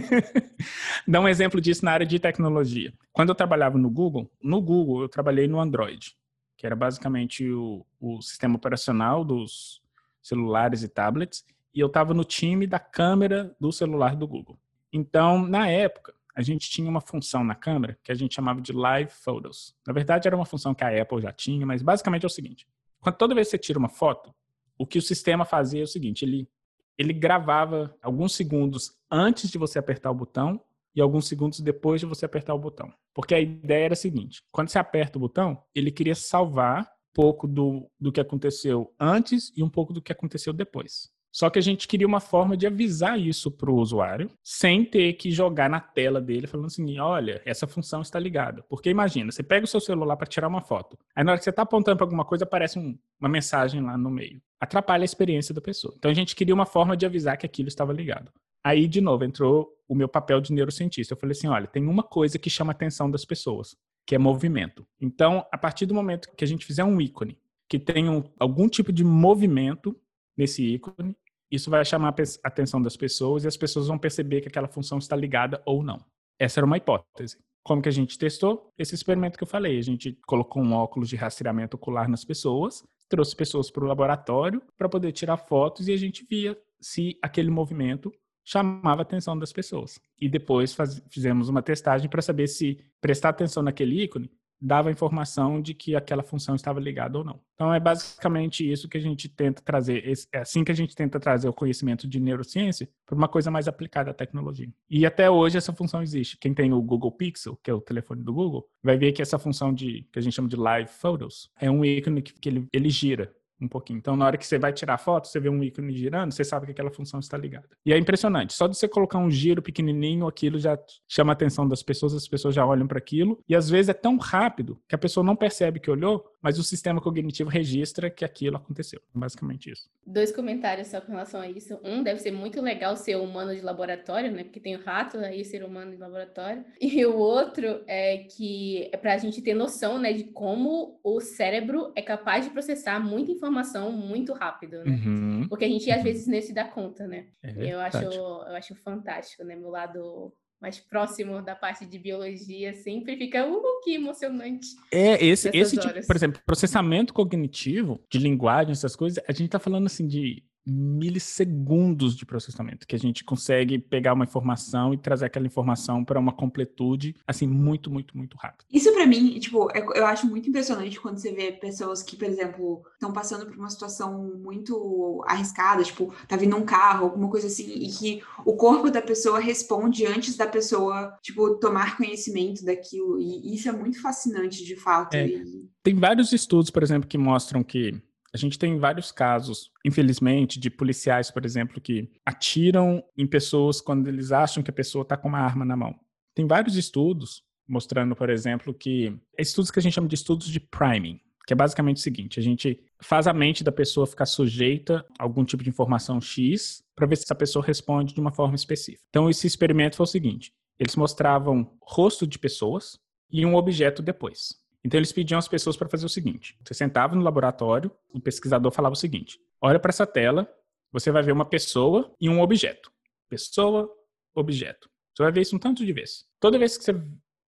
Dá um exemplo disso na área de tecnologia. Quando eu trabalhava no Google, no Google eu trabalhei no Android, que era basicamente o, o sistema operacional dos celulares e tablets, e eu estava no time da câmera do celular do Google. Então, na época, a gente tinha uma função na câmera que a gente chamava de Live Photos. Na verdade, era uma função que a Apple já tinha, mas basicamente é o seguinte: quando toda vez que você tira uma foto, o que o sistema fazia é o seguinte, ele, ele gravava alguns segundos antes de você apertar o botão e alguns segundos depois de você apertar o botão. Porque a ideia era a seguinte, quando você aperta o botão, ele queria salvar um pouco do, do que aconteceu antes e um pouco do que aconteceu depois. Só que a gente queria uma forma de avisar isso para o usuário, sem ter que jogar na tela dele falando assim: olha, essa função está ligada. Porque imagina, você pega o seu celular para tirar uma foto. Aí na hora que você está apontando para alguma coisa, aparece um, uma mensagem lá no meio. Atrapalha a experiência da pessoa. Então a gente queria uma forma de avisar que aquilo estava ligado. Aí, de novo, entrou o meu papel de neurocientista. Eu falei assim: olha, tem uma coisa que chama a atenção das pessoas, que é movimento. Então, a partir do momento que a gente fizer um ícone que tenha um, algum tipo de movimento nesse ícone, isso vai chamar a atenção das pessoas e as pessoas vão perceber que aquela função está ligada ou não. Essa era uma hipótese. Como que a gente testou? Esse experimento que eu falei. A gente colocou um óculos de rastreamento ocular nas pessoas, trouxe pessoas para o laboratório para poder tirar fotos e a gente via se aquele movimento chamava a atenção das pessoas. E depois faz, fizemos uma testagem para saber se prestar atenção naquele ícone dava informação de que aquela função estava ligada ou não. Então é basicamente isso que a gente tenta trazer, é assim que a gente tenta trazer o conhecimento de neurociência para uma coisa mais aplicada à tecnologia. E até hoje essa função existe. Quem tem o Google Pixel, que é o telefone do Google, vai ver que essa função de que a gente chama de Live Photos é um ícone que, que ele, ele gira um pouquinho. Então, na hora que você vai tirar a foto, você vê um ícone girando, você sabe que aquela função está ligada. E é impressionante. Só de você colocar um giro pequenininho, aquilo já chama a atenção das pessoas, as pessoas já olham para aquilo. E às vezes é tão rápido que a pessoa não percebe que olhou, mas o sistema cognitivo registra que aquilo aconteceu. Basicamente isso. Dois comentários só com relação a isso. Um, deve ser muito legal ser humano de laboratório, né? Porque tem o rato, aí ser humano de laboratório. E o outro é que é para a gente ter noção, né, de como o cérebro é capaz de processar muita informação informação muito rápido, né? Uhum. Porque a gente às uhum. vezes nem se dá conta, né? É eu acho, eu acho fantástico, né? Meu lado mais próximo da parte de biologia sempre fica, uh, que emocionante. É, esse, esse tipo, por exemplo, processamento cognitivo de linguagem, essas coisas, a gente tá falando assim de milissegundos de processamento, que a gente consegue pegar uma informação e trazer aquela informação para uma completude, assim, muito, muito, muito rápido. Isso para mim, tipo, é, eu acho muito impressionante quando você vê pessoas que, por exemplo, estão passando por uma situação muito arriscada, tipo, tá vindo um carro, alguma coisa assim, e que o corpo da pessoa responde antes da pessoa, tipo, tomar conhecimento daquilo, e isso é muito fascinante, de fato. É, e... Tem vários estudos, por exemplo, que mostram que a gente tem vários casos, infelizmente, de policiais, por exemplo, que atiram em pessoas quando eles acham que a pessoa está com uma arma na mão. Tem vários estudos mostrando, por exemplo, que estudos que a gente chama de estudos de priming, que é basicamente o seguinte: a gente faz a mente da pessoa ficar sujeita a algum tipo de informação X para ver se essa pessoa responde de uma forma específica. Então, esse experimento foi o seguinte: eles mostravam rosto de pessoas e um objeto depois. Então eles pediam às pessoas para fazer o seguinte: você sentava no laboratório, o pesquisador falava o seguinte: olha para essa tela, você vai ver uma pessoa e um objeto. Pessoa, objeto. Você vai ver isso um tanto de vezes. Toda vez que você,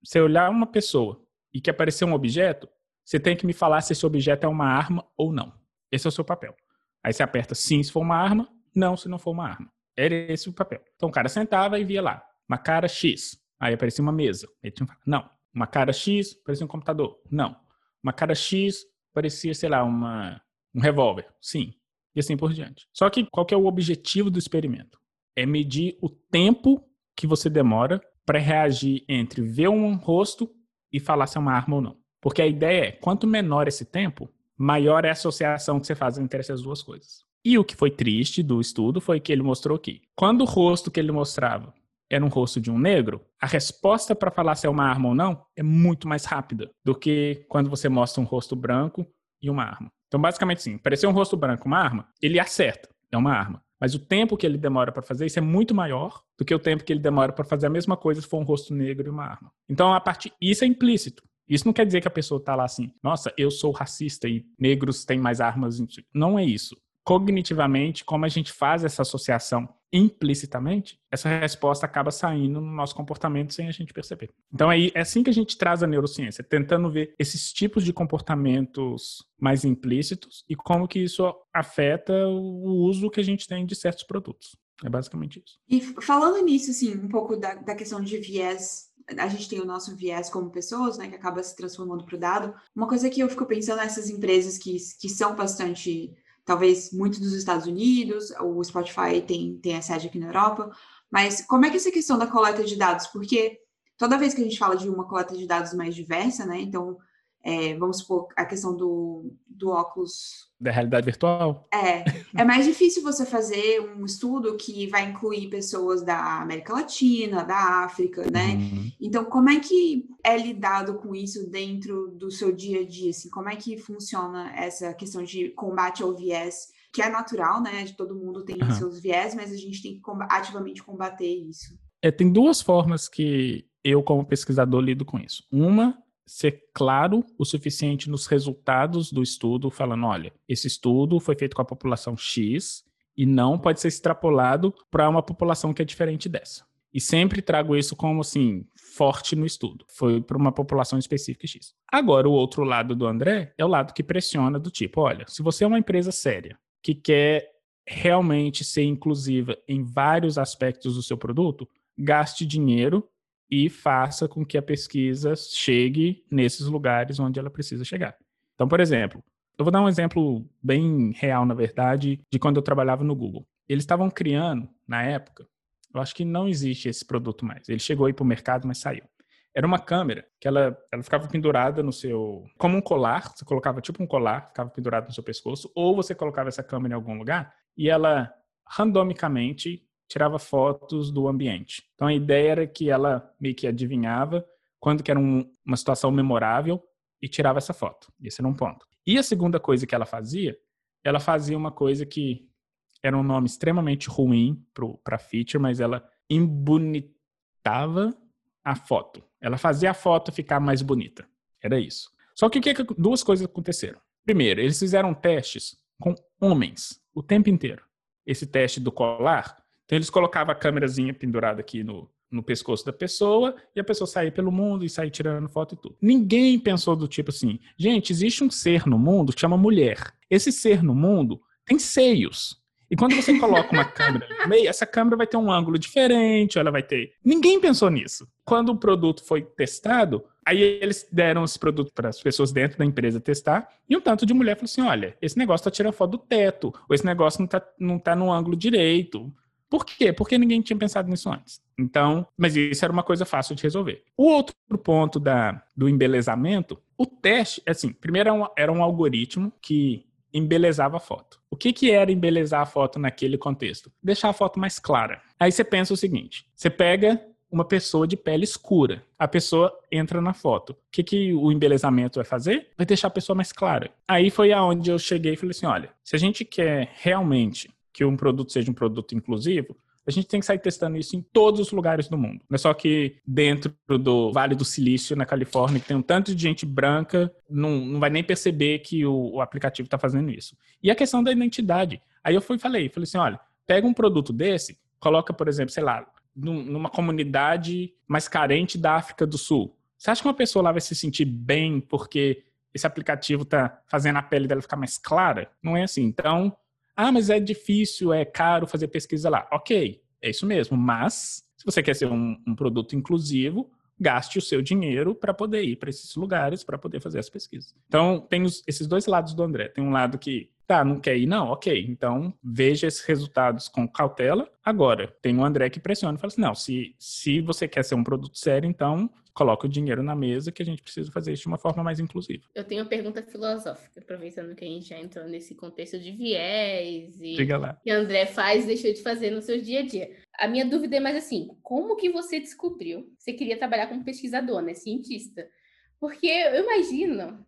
você olhar uma pessoa e que aparecer um objeto, você tem que me falar se esse objeto é uma arma ou não. Esse é o seu papel. Aí você aperta sim se for uma arma, não se não for uma arma. Era esse o papel. Então o cara sentava e via lá, uma cara X. Aí aparecia uma mesa. Aí tinha que falar, não, uma cara X parecia um computador. Não. Uma cara X parecia, sei lá, uma, um revólver. Sim. E assim por diante. Só que qual que é o objetivo do experimento? É medir o tempo que você demora para reagir entre ver um rosto e falar se é uma arma ou não. Porque a ideia é, quanto menor esse tempo, maior é a associação que você faz entre essas duas coisas. E o que foi triste do estudo foi que ele mostrou que, quando o rosto que ele mostrava era um rosto de um negro, a resposta para falar se é uma arma ou não é muito mais rápida do que quando você mostra um rosto branco e uma arma. Então, basicamente, sim, parecer um rosto branco uma arma, ele acerta, é uma arma. Mas o tempo que ele demora para fazer isso é muito maior do que o tempo que ele demora para fazer a mesma coisa se for um rosto negro e uma arma. Então, a partir isso é implícito. Isso não quer dizer que a pessoa está lá assim, nossa, eu sou racista e negros têm mais armas. Não é isso cognitivamente, como a gente faz essa associação implicitamente, essa resposta acaba saindo no nosso comportamento sem a gente perceber. Então é, assim que a gente traz a neurociência, tentando ver esses tipos de comportamentos mais implícitos e como que isso afeta o uso que a gente tem de certos produtos. É basicamente isso. E falando nisso, assim, um pouco da, da questão de viés a gente tem o nosso viés como pessoas, né, que acaba se transformando para o dado. Uma coisa que eu fico pensando nessas empresas que, que são bastante talvez muito dos Estados Unidos, o Spotify tem, tem a sede aqui na Europa, mas como é que é essa questão da coleta de dados? Porque toda vez que a gente fala de uma coleta de dados mais diversa, né, então é, vamos supor, a questão do, do óculos. Da realidade virtual? É. É mais difícil você fazer um estudo que vai incluir pessoas da América Latina, da África, né? Uhum. Então, como é que é lidado com isso dentro do seu dia a dia? Assim, como é que funciona essa questão de combate ao viés? Que é natural, né? De todo mundo tem uhum. seus viés, mas a gente tem que ativamente combater isso. É, tem duas formas que eu, como pesquisador, lido com isso. Uma ser claro o suficiente nos resultados do estudo, falando: olha, esse estudo foi feito com a população X e não pode ser extrapolado para uma população que é diferente dessa. E sempre trago isso como assim, forte no estudo. Foi para uma população específica X. Agora, o outro lado do André é o lado que pressiona do tipo, olha, se você é uma empresa séria que quer realmente ser inclusiva em vários aspectos do seu produto, gaste dinheiro e faça com que a pesquisa chegue nesses lugares onde ela precisa chegar. Então, por exemplo, eu vou dar um exemplo bem real, na verdade, de quando eu trabalhava no Google. Eles estavam criando, na época, eu acho que não existe esse produto mais. Ele chegou aí para o mercado, mas saiu. Era uma câmera que ela, ela ficava pendurada no seu. como um colar. Você colocava tipo um colar, ficava pendurado no seu pescoço, ou você colocava essa câmera em algum lugar e ela randomicamente tirava fotos do ambiente. Então a ideia era que ela meio que adivinhava quando que era um, uma situação memorável e tirava essa foto. Esse era um ponto. E a segunda coisa que ela fazia, ela fazia uma coisa que era um nome extremamente ruim para feature, mas ela embonitava a foto. Ela fazia a foto ficar mais bonita. Era isso. Só que, que duas coisas aconteceram. Primeiro, eles fizeram testes com homens o tempo inteiro. Esse teste do colar então eles colocavam a câmerazinha pendurada aqui no, no pescoço da pessoa e a pessoa saía pelo mundo e saía tirando foto e tudo. Ninguém pensou do tipo assim, gente, existe um ser no mundo que chama mulher. Esse ser no mundo tem seios. E quando você coloca uma câmera no meio, essa câmera vai ter um ângulo diferente, ela vai ter. Ninguém pensou nisso. Quando o produto foi testado, aí eles deram esse produto para as pessoas dentro da empresa testar, e um tanto de mulher falou assim: olha, esse negócio está tirando foto do teto, ou esse negócio não está não tá no ângulo direito. Por quê? Porque ninguém tinha pensado nisso antes. Então, mas isso era uma coisa fácil de resolver. O outro ponto da, do embelezamento, o teste, assim, primeiro era um, era um algoritmo que embelezava a foto. O que, que era embelezar a foto naquele contexto? Deixar a foto mais clara. Aí você pensa o seguinte: você pega uma pessoa de pele escura. A pessoa entra na foto. O que, que o embelezamento vai fazer? Vai deixar a pessoa mais clara. Aí foi aonde eu cheguei e falei assim: olha, se a gente quer realmente que um produto seja um produto inclusivo, a gente tem que sair testando isso em todos os lugares do mundo. Não é só que dentro do Vale do Silício, na Califórnia, que tem um tanto de gente branca, não, não vai nem perceber que o, o aplicativo está fazendo isso. E a questão da identidade. Aí eu fui falei, falei assim, olha, pega um produto desse, coloca, por exemplo, sei lá, numa comunidade mais carente da África do Sul. Você acha que uma pessoa lá vai se sentir bem porque esse aplicativo está fazendo a pele dela ficar mais clara? Não é assim. Então, ah, mas é difícil, é caro fazer pesquisa lá. Ok, é isso mesmo. Mas, se você quer ser um, um produto inclusivo, gaste o seu dinheiro para poder ir para esses lugares, para poder fazer as pesquisas. Então, tem os, esses dois lados do André. Tem um lado que, tá, não quer ir, não, ok. Então, veja esses resultados com cautela. Agora, tem o André que pressiona e fala assim: não, se, se você quer ser um produto sério, então coloca o dinheiro na mesa que a gente precisa fazer isso de uma forma mais inclusiva. Eu tenho uma pergunta filosófica, aproveitando que a gente já entrou nesse contexto de viés e Diga lá. que André faz e deixou de fazer no seu dia a dia. A minha dúvida é mais assim, como que você descobriu que você queria trabalhar como pesquisador, né, cientista? Porque eu imagino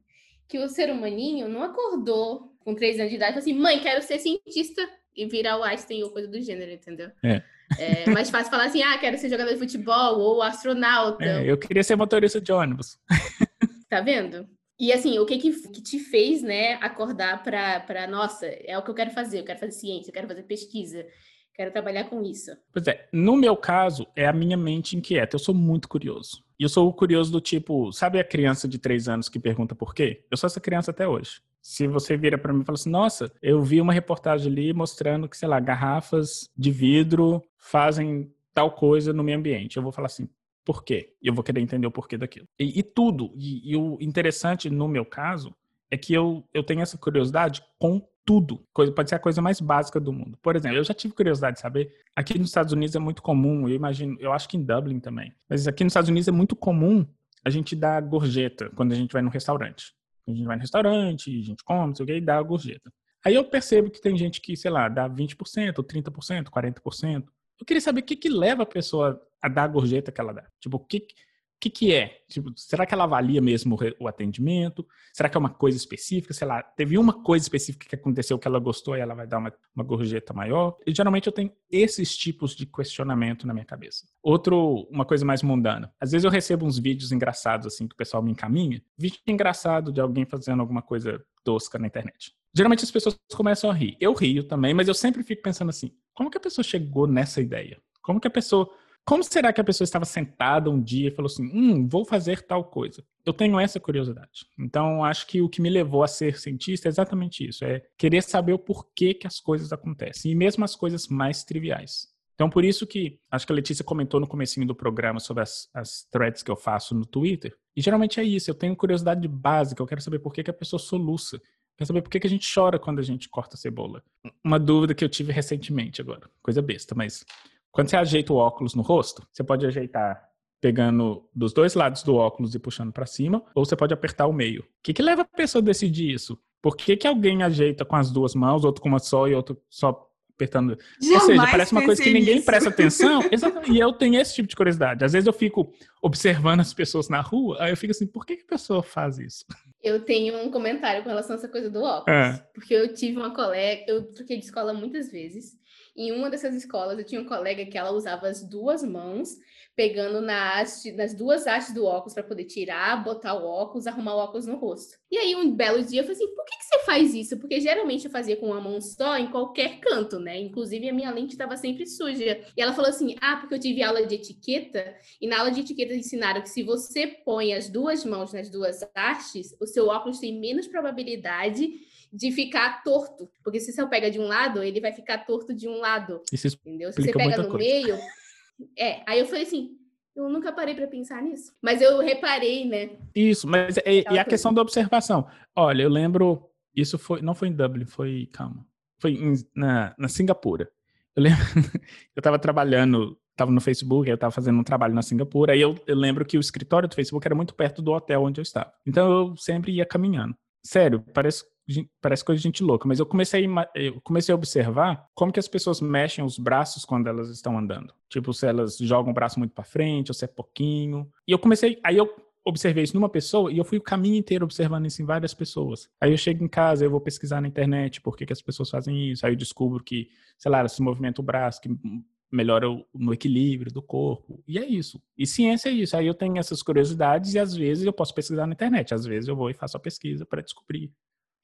que o ser humaninho não acordou com três anos de idade e falou assim, mãe, quero ser cientista e virar o Einstein ou coisa do gênero, entendeu? É. É mais fácil falar assim, ah, quero ser jogador de futebol ou astronauta. É, eu queria ser motorista de ônibus. Tá vendo? E assim, o que que, que te fez, né, acordar para, nossa, é o que eu quero fazer, eu quero fazer ciência, eu quero fazer pesquisa, quero trabalhar com isso. Pois é, no meu caso, é a minha mente inquieta, eu sou muito curioso. E eu sou curioso do tipo, sabe a criança de três anos que pergunta por quê? Eu sou essa criança até hoje. Se você vira para mim e fala assim, nossa, eu vi uma reportagem ali mostrando que, sei lá, garrafas de vidro fazem tal coisa no meio ambiente. Eu vou falar assim, por quê? Eu vou querer entender o porquê daquilo. E, e tudo. E, e, o interessante no meu caso é que eu, eu tenho essa curiosidade com tudo. Coisa, pode ser a coisa mais básica do mundo. Por exemplo, eu já tive curiosidade de saber. Aqui nos Estados Unidos é muito comum, eu imagino, eu acho que em Dublin também. Mas aqui nos Estados Unidos é muito comum a gente dar gorjeta quando a gente vai no restaurante. A gente vai no restaurante, a gente come, não sei o que, e dá a gorjeta. Aí eu percebo que tem gente que, sei lá, dá 20%, 30%, 40%. Eu queria saber o que, que leva a pessoa a dar a gorjeta que ela dá. Tipo, o que, que, que é? Tipo, será que ela avalia mesmo o atendimento? Será que é uma coisa específica? Sei lá, teve uma coisa específica que aconteceu que ela gostou e ela vai dar uma, uma gorjeta maior? E geralmente eu tenho esses tipos de questionamento na minha cabeça. Outro, uma coisa mais mundana. Às vezes eu recebo uns vídeos engraçados assim que o pessoal me encaminha. Vídeo engraçado de alguém fazendo alguma coisa tosca na internet. Geralmente as pessoas começam a rir. Eu rio também, mas eu sempre fico pensando assim: como que a pessoa chegou nessa ideia? Como que a pessoa como será que a pessoa estava sentada um dia e falou assim: hum, vou fazer tal coisa? Eu tenho essa curiosidade. Então, acho que o que me levou a ser cientista é exatamente isso: é querer saber o porquê que as coisas acontecem, e mesmo as coisas mais triviais. Então, por isso que acho que a Letícia comentou no comecinho do programa sobre as, as threads que eu faço no Twitter. E geralmente é isso, eu tenho curiosidade básica, eu quero saber por que, que a pessoa soluça. Quero saber por que, que a gente chora quando a gente corta a cebola. Uma dúvida que eu tive recentemente agora, coisa besta, mas quando você ajeita o óculos no rosto, você pode ajeitar pegando dos dois lados do óculos e puxando para cima, ou você pode apertar o meio. O que, que leva a pessoa a decidir isso? Por que, que alguém ajeita com as duas mãos, outro com uma só e outro só apertando. Jamais Ou seja, parece uma coisa que ninguém nisso. presta atenção. Exatamente. E eu tenho esse tipo de curiosidade. Às vezes eu fico observando as pessoas na rua, aí eu fico assim, por que, que a pessoa faz isso? Eu tenho um comentário com relação a essa coisa do óculos. É. Porque eu tive uma colega, eu troquei de escola muitas vezes. Em uma dessas escolas, eu tinha um colega que ela usava as duas mãos, pegando na haste, nas duas hastes do óculos para poder tirar, botar o óculos, arrumar o óculos no rosto. E aí, um belo dia, eu falei assim: por que, que você faz isso? Porque geralmente eu fazia com uma mão só em qualquer canto, né? Inclusive, a minha lente estava sempre suja. E ela falou assim: ah, porque eu tive aula de etiqueta, e na aula de etiqueta ensinaram que se você põe as duas mãos nas duas hastes, o seu óculos tem menos probabilidade de ficar torto. Porque se você pega de um lado, ele vai ficar torto de um lado. Isso Entendeu? Se você pega no coisa. meio. É, aí eu falei assim, eu nunca parei para pensar nisso. Mas eu reparei, né? Isso, mas é, e a questão da observação. Olha, eu lembro, isso foi, não foi em Dublin, foi, calma, foi em- na, na Singapura. Eu lembro, eu estava trabalhando, estava no Facebook, eu estava fazendo um trabalho na Singapura, aí eu, eu lembro que o escritório do Facebook era muito perto do hotel onde eu estava. Então eu sempre ia caminhando. Sério, parece, parece coisa de gente louca, mas eu comecei, eu comecei a observar como que as pessoas mexem os braços quando elas estão andando. Tipo, se elas jogam o braço muito para frente, ou se é pouquinho. E eu comecei, aí eu observei isso numa pessoa e eu fui o caminho inteiro observando isso em várias pessoas. Aí eu chego em casa, eu vou pesquisar na internet por que, que as pessoas fazem isso. Aí eu descubro que, sei lá, se movimenta o braço, que melhora no equilíbrio do corpo. E é isso. E ciência é isso. Aí eu tenho essas curiosidades e às vezes eu posso pesquisar na internet. Às vezes eu vou e faço a pesquisa para descobrir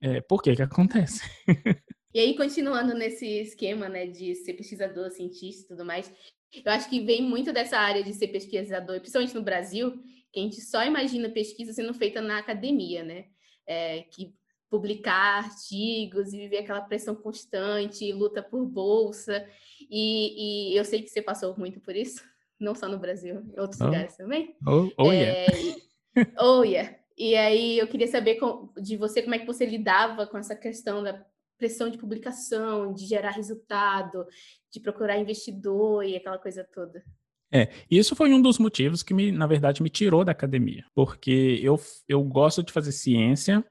é, por que que acontece. E aí, continuando nesse esquema, né, de ser pesquisador, cientista e tudo mais, eu acho que vem muito dessa área de ser pesquisador, principalmente no Brasil, que a gente só imagina pesquisa sendo feita na academia, né? É, que publicar artigos e viver aquela pressão constante, luta por bolsa. E, e eu sei que você passou muito por isso, não só no Brasil, em outros Oh. lugares também. Oh, oh yeah. É, oh, yeah. E aí eu queria saber com- de você como é que você lidava com essa questão da pressão de publicação, de gerar resultado, de procurar investidor e aquela coisa toda. É, isso foi um dos motivos que, me, na verdade, me tirou da academia. Porque eu, eu gosto de fazer ciência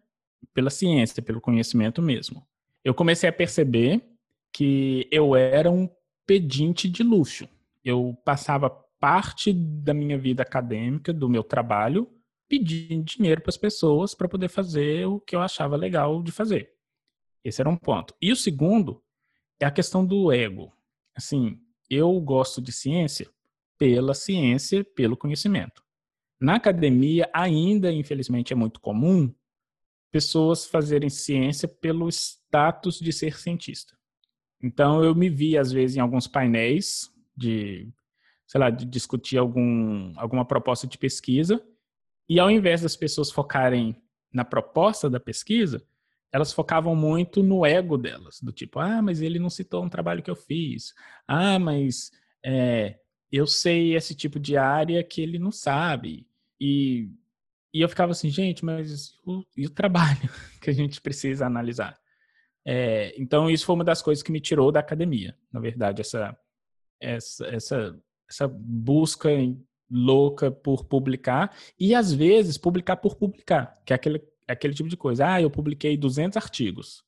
pela ciência, pelo conhecimento mesmo. Eu comecei a perceber que eu era um pedinte de luxo. Eu passava parte da minha vida acadêmica, do meu trabalho, pedindo dinheiro para as pessoas para poder fazer o que eu achava legal de fazer. Esse era um ponto. E o segundo é a questão do ego. Assim, eu gosto de ciência pela ciência, pelo conhecimento. Na academia, ainda, infelizmente, é muito comum pessoas fazerem ciência pelo status de ser cientista. Então, eu me vi, às vezes, em alguns painéis de, sei lá, de discutir algum, alguma proposta de pesquisa, e ao invés das pessoas focarem na proposta da pesquisa, elas focavam muito no ego delas, do tipo, ah, mas ele não citou um trabalho que eu fiz. Ah, mas é, eu sei esse tipo de área que ele não sabe. E, e eu ficava assim, gente, mas o, e o trabalho que a gente precisa analisar? É, então, isso foi uma das coisas que me tirou da academia, na verdade, essa, essa, essa, essa busca em- louca por publicar e, às vezes, publicar por publicar, que é aquele, aquele tipo de coisa. Ah, eu publiquei 200 artigos.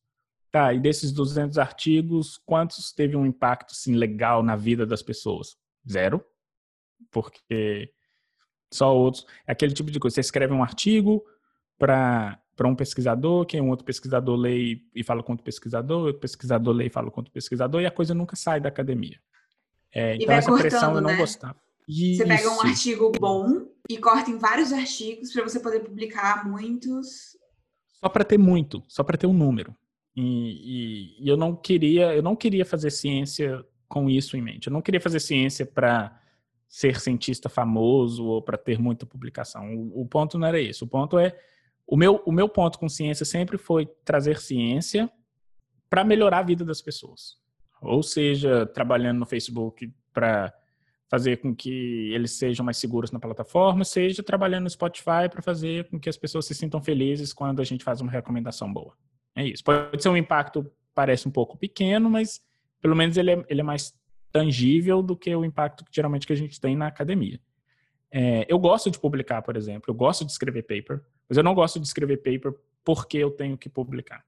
Tá, e desses 200 artigos, quantos teve um impacto assim, legal na vida das pessoas? Zero. Porque só outros. É aquele tipo de coisa. Você escreve um artigo para um pesquisador, que um outro pesquisador lê e, fala com outro pesquisador, outro pesquisador lê e fala com outro pesquisador, e a coisa nunca sai da academia. É, então, essa pressão eu não né? gostava. Você pega um Isso. artigo bom e corta em vários artigos para você poder publicar muitos. só para ter muito, só para ter um número. E, e- e eu não queria, eu não queria fazer ciência com isso em mente. Eu não queria fazer ciência para ser cientista famoso ou para ter muita publicação. O, o ponto não era esse. O ponto é o meu, o meu ponto com ciência sempre foi trazer ciência para melhorar a vida das pessoas. Ou seja, trabalhando no Facebook, para fazer com que eles sejam mais seguros na plataforma, seja trabalhando no Spotify para fazer com que as pessoas se sintam felizes quando a gente faz uma recomendação boa. É isso. Pode ser um impacto, parece um pouco pequeno, mas pelo menos ele é, ele é mais tangível do que o impacto que geralmente que a gente tem na academia. É, eu gosto de publicar, por exemplo, eu gosto de escrever paper, mas eu não gosto de escrever paper porque eu tenho que publicar.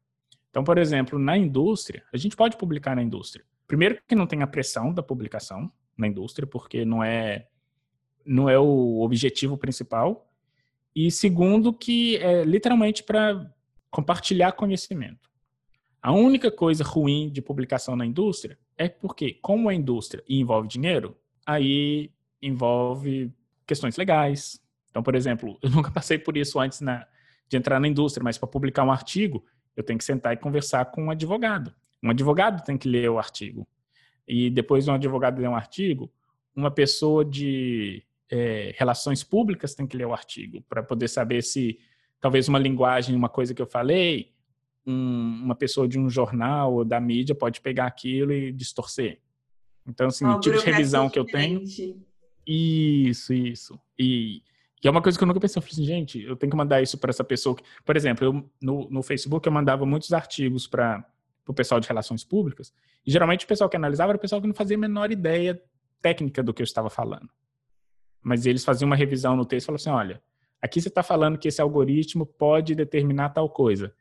Então, por exemplo, na indústria, a gente pode publicar na indústria. Primeiro que não tem a pressão da publicação na indústria, porque não é não é o objetivo principal. E segundo que é literalmente para compartilhar conhecimento. A única coisa ruim de publicação na indústria é porque, como a indústria envolve dinheiro, aí envolve questões legais. Então, por exemplo, eu nunca passei por isso antes na, de entrar na indústria, mas para publicar um artigo, eu tenho que sentar e conversar com um advogado. Um advogado tem que ler o artigo. E depois de um advogado ler um artigo, uma pessoa de é, relações públicas tem que ler o artigo para poder saber se talvez uma linguagem, uma coisa que eu falei, um, uma pessoa de um jornal ou da mídia pode pegar aquilo e distorcer. Então, assim, o tipo de revisão que eu tenho. Isso, isso. E, e, é uma coisa que eu nunca pensei. Eu falei assim, gente, eu tenho que mandar isso para essa pessoa. Por exemplo, eu, no, no Facebook eu mandava muitos artigos para o pessoal de relações públicas. E geralmente o pessoal que analisava era o pessoal que não fazia a menor ideia técnica do que eu estava falando. Mas eles faziam uma revisão no texto e falavam assim: olha, aqui você está falando que esse algoritmo pode determinar tal coisa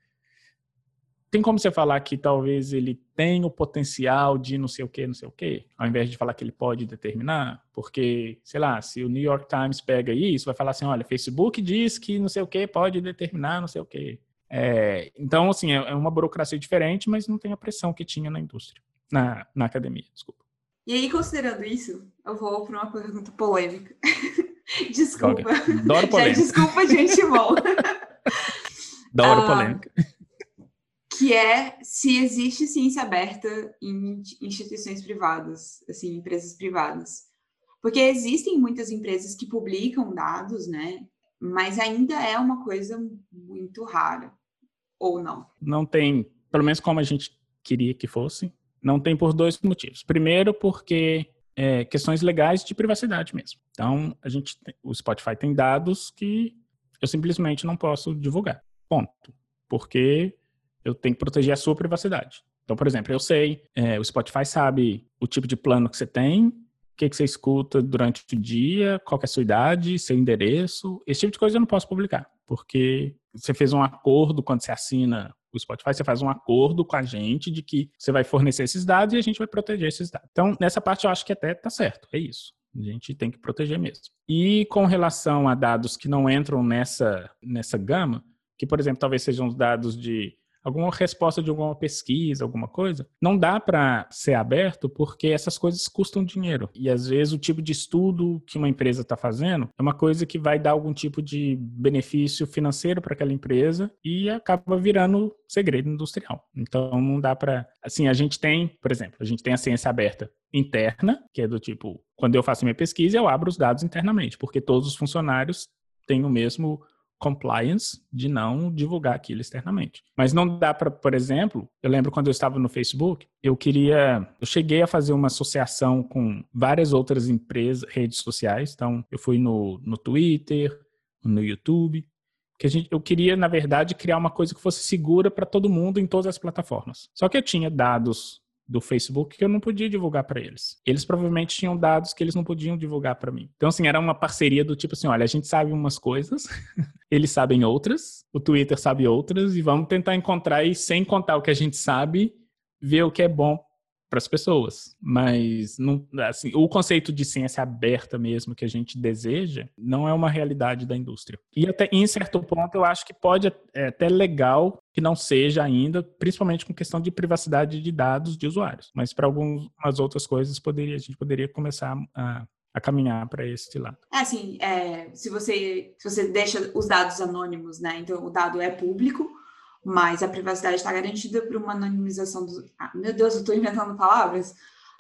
tem como você falar que talvez ele tem o potencial de não sei o que, não sei o que, ao invés de falar que ele pode determinar? Porque, sei lá, se o New York Times pega isso, vai falar assim, olha, Facebook diz que não sei o que pode determinar não sei o que. É, então, assim, é, é uma burocracia diferente, mas não tem a pressão que tinha na indústria, na, na academia, desculpa. E aí, considerando isso, eu vou para uma pergunta polêmica. desculpa. Adoro polêmica. Já, desculpa de antemão. Adoro ah, polêmica que é se existe ciência aberta em instituições privadas, assim, empresas privadas. Porque existem muitas empresas que publicam dados, né? Mas ainda é uma coisa muito rara, ou não? Não tem, pelo menos como a gente queria que fosse, não tem por dois motivos. Primeiro, porque é, questões legais de privacidade mesmo. Então, a gente, o Spotify tem dados que eu simplesmente não posso divulgar. Ponto. Porque eu tenho que proteger a sua privacidade. Então, por exemplo, eu sei, é, o Spotify sabe o tipo de plano que você tem, o que, que você escuta durante o dia, qual é a sua idade, seu endereço. Esse tipo de coisa eu não posso publicar, porque você fez um acordo quando você assina o Spotify, você faz um acordo com a gente de que você vai fornecer esses dados e a gente vai proteger esses dados. Então, nessa parte eu acho que até tá certo, é isso. A gente tem que proteger mesmo. E com relação a dados que não entram nessa, nessa gama, que, por exemplo, talvez sejam os dados de alguma resposta de alguma pesquisa, alguma coisa, não dá para ser aberto porque essas coisas custam dinheiro. E às vezes o tipo de estudo que uma empresa está fazendo é uma coisa que vai dar algum tipo de benefício financeiro para aquela empresa e acaba virando segredo industrial. Então não dá para, assim, a gente tem, por exemplo, a gente tem a ciência aberta interna, que é do tipo, quando eu faço minha pesquisa, eu abro os dados internamente, porque todos os funcionários têm o mesmo compliance de não divulgar aquilo externamente. Mas não dá para, por exemplo, eu lembro quando eu estava no Facebook, eu queria, eu cheguei a fazer uma associação com várias outras empresas, redes sociais. Então, eu fui no, no Twitter, no YouTube, que gente, eu queria, na verdade, criar uma coisa que fosse segura para todo mundo em todas as plataformas. Só que eu tinha dados do Facebook que eu não podia divulgar para eles. Eles provavelmente tinham dados que eles não podiam divulgar para mim. Então, assim, era uma parceria do tipo assim: olha, a gente sabe umas coisas, eles sabem outras, o Twitter sabe outras, e vamos tentar encontrar e, sem contar o que a gente sabe, ver o que é bom para as pessoas. Mas não, assim, o conceito de ciência aberta mesmo que a gente deseja não é uma realidade da indústria. E até em certo ponto eu acho que pode é até legal que não seja ainda, principalmente com questão de privacidade de dados de usuários. Mas para algumas outras coisas poderia, a gente poderia começar a a caminhar para esse lado. É assim, é, se você se você deixa os dados anônimos, né? Então o dado é público, mas a privacidade está garantida por uma anonimização dos. Ah, meu Deus, eu estou inventando palavras.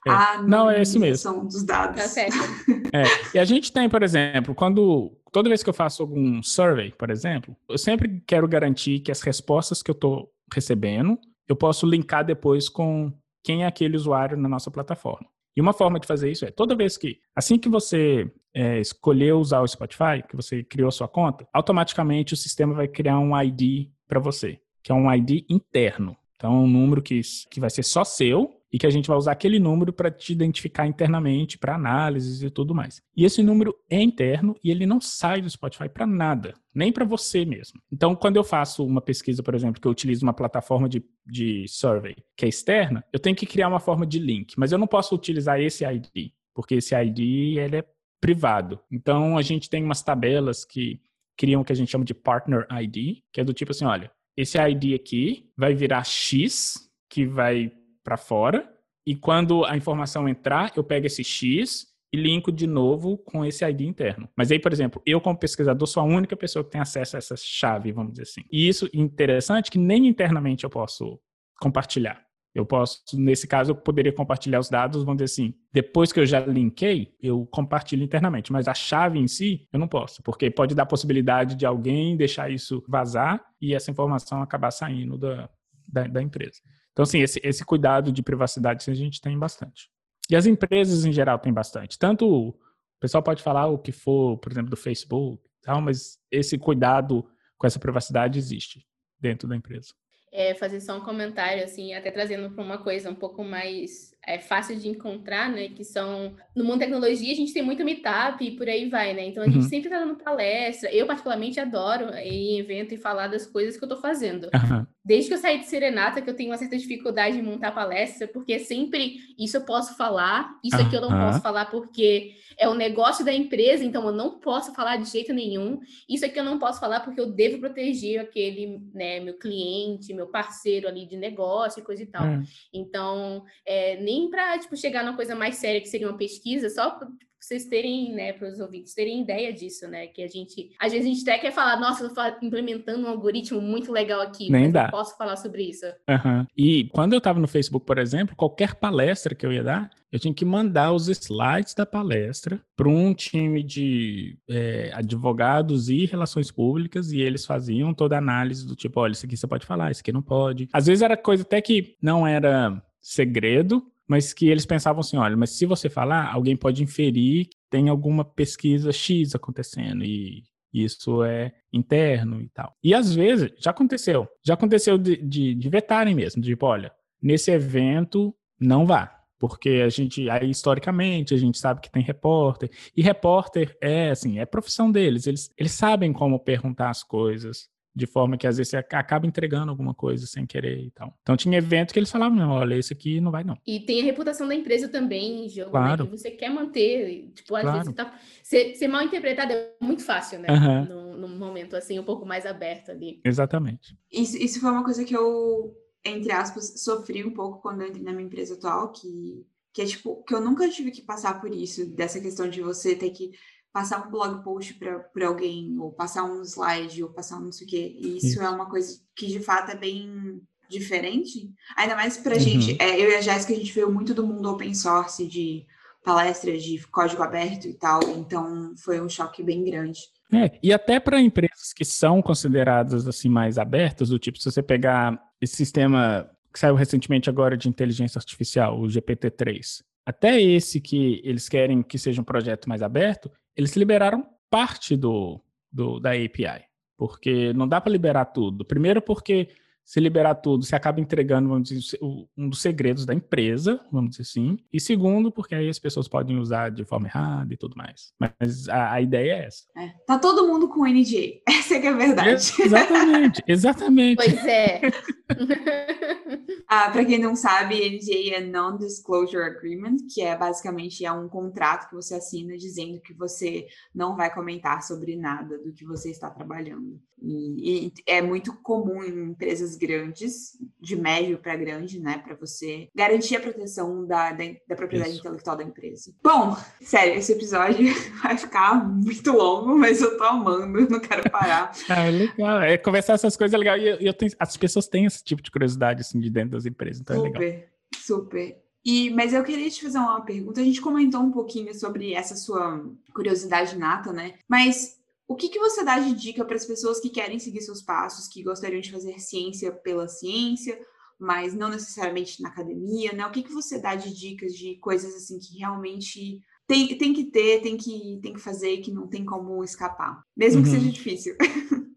É. Não, é isso mesmo. dos dados. Tá certo. É. E a gente tem, por exemplo, quando toda vez que eu faço algum survey, por exemplo, eu sempre quero garantir que as respostas que eu estou recebendo, eu posso linkar depois com quem é aquele usuário na nossa plataforma. E uma forma de fazer isso é toda vez que, assim que você é, escolheu usar o Spotify, que você criou a sua conta, automaticamente o sistema vai criar um ID para você, que é um ID interno. Então, um número que, que vai ser só seu e que a gente vai usar aquele número para te identificar internamente para análises e tudo mais. E esse número é interno e ele não sai do Spotify para nada, nem para você mesmo. Então, quando eu faço uma pesquisa, por exemplo, que eu utilizo uma plataforma de, de survey que é externa, eu tenho que criar uma forma de link, mas eu não posso utilizar esse ID, porque esse ID ele é privado. Então, a gente tem umas tabelas que criam o que a gente chama de partner ID, que é do tipo assim, olha, esse ID aqui vai virar X, que vai para fora, e quando a informação entrar, eu pego esse X e linko de novo com esse ID interno. Mas aí, por exemplo, eu como pesquisador sou a única pessoa que tem acesso a essa chave, vamos dizer assim. E isso interessante que nem internamente eu posso compartilhar. Eu posso, nesse caso, eu poderia compartilhar os dados, vamos dizer assim, depois que eu já linkei, eu compartilho internamente, mas a chave em si, eu não posso, porque pode dar possibilidade de alguém deixar isso vazar e essa informação acabar saindo da, da, da empresa. Então, assim, esse, esse cuidado de privacidade a gente tem bastante. E as empresas em geral têm bastante. Tanto o pessoal pode falar o que for, por exemplo, do Facebook, tal, mas esse cuidado com essa privacidade existe dentro da empresa. É, fazer só um comentário, assim, até trazendo para uma coisa um pouco mais é, fácil de encontrar, né? Que são. No mundo da tecnologia, a gente tem muito meetup e por aí vai, né? Então a gente uhum. sempre está dando palestra. Eu, particularmente, adoro ir em evento e falar das coisas que eu estou fazendo. Uhum. Desde que eu saí de Serenata, que eu tenho uma certa dificuldade em montar palestra, porque sempre isso eu posso falar, isso aqui eu não posso falar porque é o negócio da empresa, então eu não posso falar de jeito nenhum. Isso aqui eu não posso falar porque eu devo proteger aquele, né, meu cliente, meu parceiro ali de negócio e coisa e tal. Uhum. Então, é, nem para tipo, chegar numa coisa mais séria que seria uma pesquisa, só para tipo, vocês terem, né, para os ouvintes terem ideia disso, né? Que a gente, às vezes a gente até quer falar, nossa, tô implementando um algoritmo muito legal aqui, Nem dá. posso falar sobre isso. Uhum. E quando eu estava no Facebook, por exemplo, qualquer palestra que eu ia dar, eu tinha que mandar os slides da palestra para um time de é, advogados e relações públicas e eles faziam toda a análise do tipo, olha, isso aqui você pode falar, isso aqui não pode. Às vezes era coisa até que não era segredo, mas que eles pensavam assim, olha, mas se você falar, alguém pode inferir que tem alguma pesquisa X acontecendo e isso é interno e tal. E às vezes, já aconteceu, já aconteceu de, de, de vetarem mesmo, tipo, olha, nesse evento não vá, porque a gente, aí historicamente, a gente sabe que tem repórter, e repórter é, assim, é profissão deles, eles, eles sabem como perguntar as coisas, de forma que às vezes você acaba entregando alguma coisa sem querer e tal. Então tinha evento que eles falavam, não, olha, esse aqui não vai não. E tem a reputação da empresa também em jogo, né, claro. né, que você quer manter, tipo, às claro. vezes você tá... Ser, ser, mal interpretado é muito fácil, né, uhum. num, num, momento assim, um pouco mais aberto ali. Exatamente. Isso, isso foi uma coisa que eu, entre aspas, sofri um pouco quando eu entrei na minha empresa atual, que, que é tipo, que eu nunca tive que passar por isso, dessa questão de você ter que passar um blog post para alguém, ou passar um slide, ou passar um não sei o quê. E isso, isso, é uma coisa que de fato é bem diferente. Ainda mais para a uhum. gente, é, eu e a Jéssica, a gente veio muito do mundo open source, de palestras de código aberto e tal, então foi um choque bem grande. É, e até para empresas que são consideradas assim mais abertas, do tipo, se você pegar esse sistema que saiu recentemente agora de inteligência artificial, o GPT-3, até esse que eles querem que seja um projeto mais aberto, eles liberaram parte do, do da API, porque não dá para liberar tudo. Primeiro porque se liberar tudo, você acaba entregando, vamos dizer, um dos segredos da empresa, vamos dizer assim. E segundo, porque aí as pessoas podem usar de forma errada e tudo mais. Mas a, a ideia é essa. É, tá todo mundo com NDA. Essa é que é a verdade. É, exatamente, exatamente. Pois é. ah, para quem não sabe, NDA é Non-Disclosure Agreement, que é basicamente é um contrato que você assina dizendo que você não vai comentar sobre nada do que você está trabalhando. E, e é muito comum em empresas grandes, de médio para grande, né, para você garantir a proteção da, da, da propriedade Isso. intelectual da empresa. Bom, sério, esse episódio vai ficar muito longo, mas eu tô amando, não quero parar. é legal, é conversar essas coisas é legal e eu, eu tenho, as pessoas têm esse tipo de curiosidade assim de dentro das empresas, então super, é legal. Super, E, mas eu queria te fazer uma pergunta. A gente comentou um pouquinho sobre essa sua curiosidade nata, né? Mas o que, que você dá de dica para as pessoas que querem seguir seus passos, que gostariam de fazer ciência pela ciência, mas não necessariamente na academia, né? O que, que você dá de dicas de coisas assim que realmente tem, tem que ter, tem que, tem que fazer que não tem como escapar, mesmo uhum. que seja difícil.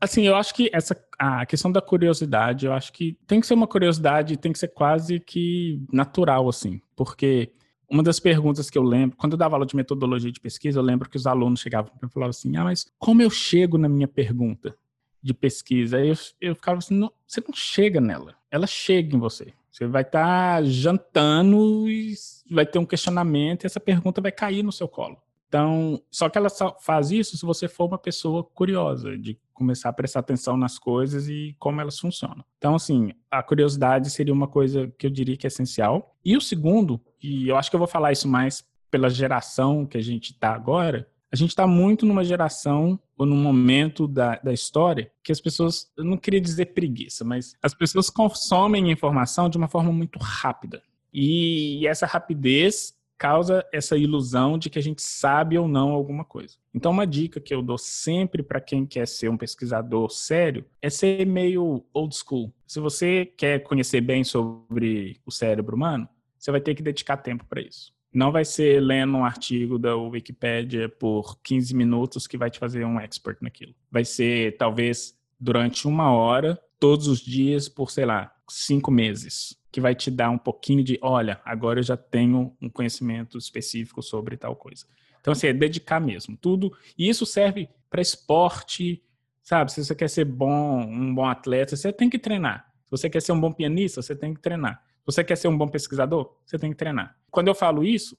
Assim, eu acho que essa a questão da curiosidade, eu acho que tem que ser uma curiosidade, tem que ser quase que natural, assim, porque uma das perguntas que eu lembro, quando eu dava aula de metodologia de pesquisa, eu lembro que os alunos chegavam e falavam assim: ah, mas como eu chego na minha pergunta de pesquisa? Aí eu, eu ficava assim: não, você não chega nela, ela chega em você. Você vai estar tá jantando e vai ter um questionamento e essa pergunta vai cair no seu colo. Então, só que ela só faz isso se você for uma pessoa curiosa, de começar a prestar atenção nas coisas e como elas funcionam. Então, assim, a curiosidade seria uma coisa que eu diria que é essencial. E o segundo, e eu acho que eu vou falar isso mais pela geração que a gente está agora, a gente está muito numa geração ou num momento da, da história que as pessoas, eu não queria dizer preguiça, mas as pessoas consomem informação de uma forma muito rápida. E essa rapidez causa essa ilusão de que a gente sabe ou não alguma coisa. Então, uma dica que eu dou sempre para quem quer ser um pesquisador sério é ser meio old school. Se você quer conhecer bem sobre o cérebro humano, você vai ter que dedicar tempo para isso. Não vai ser lendo um artigo da Wikipedia por 15 minutos que vai te fazer um expert naquilo. Vai ser, talvez, durante uma hora, todos os dias, por, sei lá, cinco meses que vai te dar um pouquinho de, olha, agora eu já tenho um conhecimento específico sobre tal coisa. Então, assim, é dedicar mesmo, tudo. E isso serve para esporte, sabe? Se você quer ser bom, um bom atleta, você tem que treinar. Se você quer ser um bom pianista, você tem que treinar. Se você quer ser um bom pesquisador, você tem que treinar. Quando eu falo isso,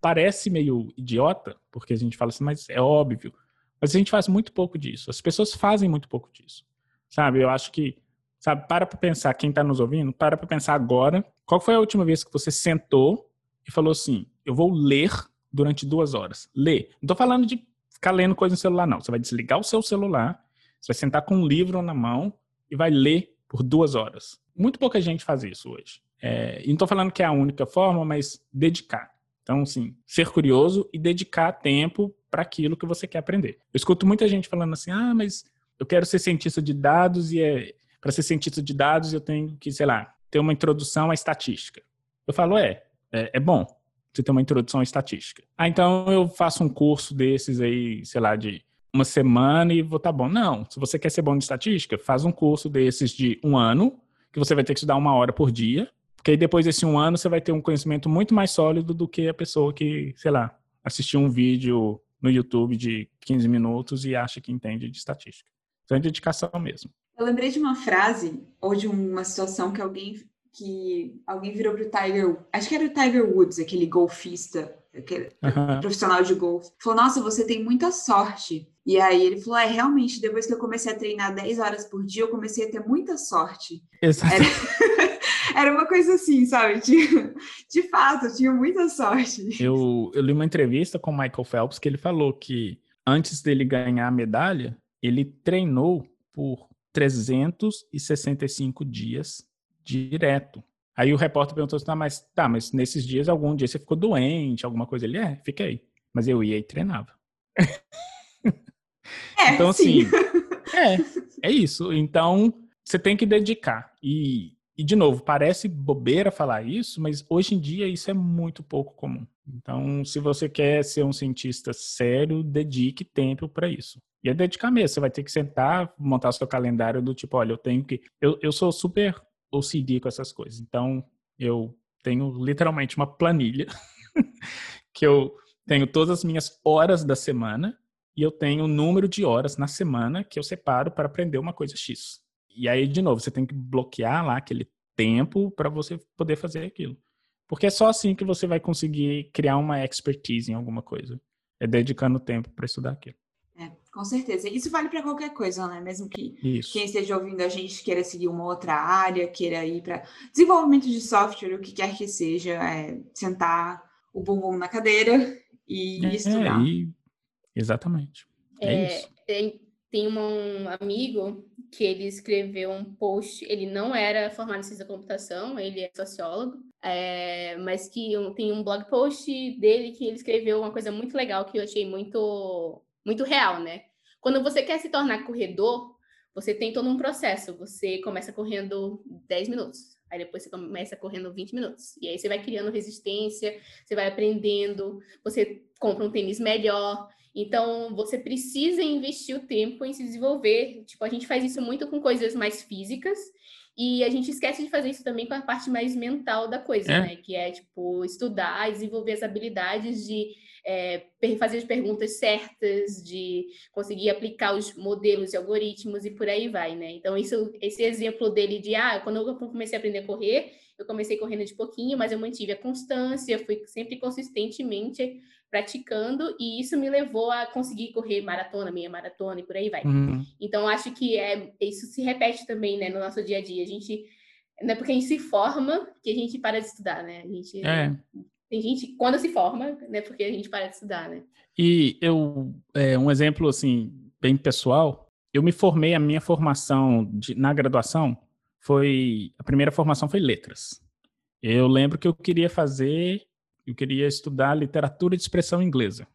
parece meio idiota, porque a gente fala assim, mas é óbvio. Mas a gente faz muito pouco disso. As pessoas fazem muito pouco disso. Sabe? Eu acho que Sabe, para para pensar, quem está nos ouvindo, para para pensar agora, qual foi a última vez que você sentou e falou assim, eu vou ler durante duas horas. Ler. Não estou falando de ficar lendo coisa no celular, não. Você vai desligar o seu celular, você vai sentar com um livro na mão e vai ler por duas horas. Muito pouca gente faz isso hoje. É, e não estou falando que é a única forma, mas dedicar. Então, sim, ser curioso e dedicar tempo para aquilo que você quer aprender. Eu escuto muita gente falando assim, ah, mas eu quero ser cientista de dados e é, para ser cientista de dados, eu tenho que, sei lá, ter uma introdução à estatística. Eu falo, é, é, é bom você ter uma introdução à estatística. Ah, então eu faço um curso desses aí, sei lá, de uma semana e vou tá bom. Não, se você quer ser bom de estatística, faz um curso desses de um ano, que você vai ter que estudar uma hora por dia, porque aí depois desse um ano você vai ter um conhecimento muito mais sólido do que a pessoa que, sei lá, assistiu um vídeo no YouTube de 15 minutos e acha que entende de estatística. Então é dedicação mesmo. Eu lembrei de uma frase ou de uma situação que alguém que alguém virou pro Tiger, acho que era o Tiger Woods, aquele golfista, aquele uhum. profissional de golfe. Falou: "Nossa, você tem muita sorte". E aí ele falou: "É, realmente, depois que eu comecei a treinar 10 horas por dia, eu comecei a ter muita sorte". Exato. Era, era uma coisa assim, sabe? De, de fato, eu tinha muita sorte. Eu, eu li uma entrevista com o Michael Phelps que ele falou que antes dele ganhar a medalha, ele treinou por 365 dias direto. Aí o repórter perguntou assim, tá, mas, tá, mas nesses dias, algum dia você ficou doente, alguma coisa? Ele, é, fiquei. Mas eu ia e treinava. É, então, assim, é, é isso. Então, você tem que dedicar. E, e, de novo, parece bobeira falar isso, mas hoje em dia isso é muito pouco comum. Então, se você quer ser um cientista sério, dedique tempo para isso. E é dedicar mesmo. Você vai ter que sentar, montar seu calendário do tipo, olha, eu tenho que. Eu, eu sou super OCD com essas coisas. Então, eu tenho literalmente uma planilha que eu tenho todas as minhas horas da semana e eu tenho o número de horas na semana que eu separo para aprender uma coisa X. E aí, de novo, você tem que bloquear lá aquele tempo para você poder fazer aquilo. Porque é só assim que você vai conseguir criar uma expertise em alguma coisa. É dedicando tempo para estudar aquilo. É, com certeza. Isso vale para qualquer coisa, né? Mesmo que Isso. quem esteja ouvindo a gente queira seguir uma outra área, queira ir para desenvolvimento de software, o que quer que seja, é sentar o bumbum na cadeira e é, estudar. E... Exatamente. É, é isso. Tem, tem um amigo que ele escreveu um post, ele não era formado em ciência da computação, ele é sociólogo, é, mas que tem um blog post dele que ele escreveu uma coisa muito legal que eu achei muito muito real, né? Quando você quer se tornar corredor, você tem todo um processo. Você começa correndo 10 minutos, Aí depois você começa correndo 20 minutos. E aí você vai criando resistência, você vai aprendendo, você compra um tênis melhor. Então, você precisa investir o tempo em se desenvolver. Tipo, a gente faz isso muito com coisas mais físicas e a gente esquece de fazer isso também com a parte mais mental da coisa, é. né? Que é, tipo, estudar, desenvolver as habilidades de é, fazer as perguntas certas, de conseguir aplicar os modelos e algoritmos e por aí vai, né? Então, isso, esse exemplo dele de, ah, quando eu comecei a aprender a correr, eu comecei correndo de pouquinho, mas eu mantive a constância, fui sempre consistentemente praticando, e isso me levou a conseguir correr maratona, meia maratona e por aí vai. Uhum. Então, acho que é, isso se repete também, né, no nosso dia a dia. A gente, não é porque a gente se forma que a gente para de estudar, né? A gente, é. Tem gente, quando se forma, né, porque a gente para de estudar, né? E eu, é, um exemplo, assim, bem pessoal, eu me formei, a minha formação de, na graduação foi, a primeira formação foi letras. Eu lembro que eu queria fazer eu queria estudar literatura de expressão inglesa.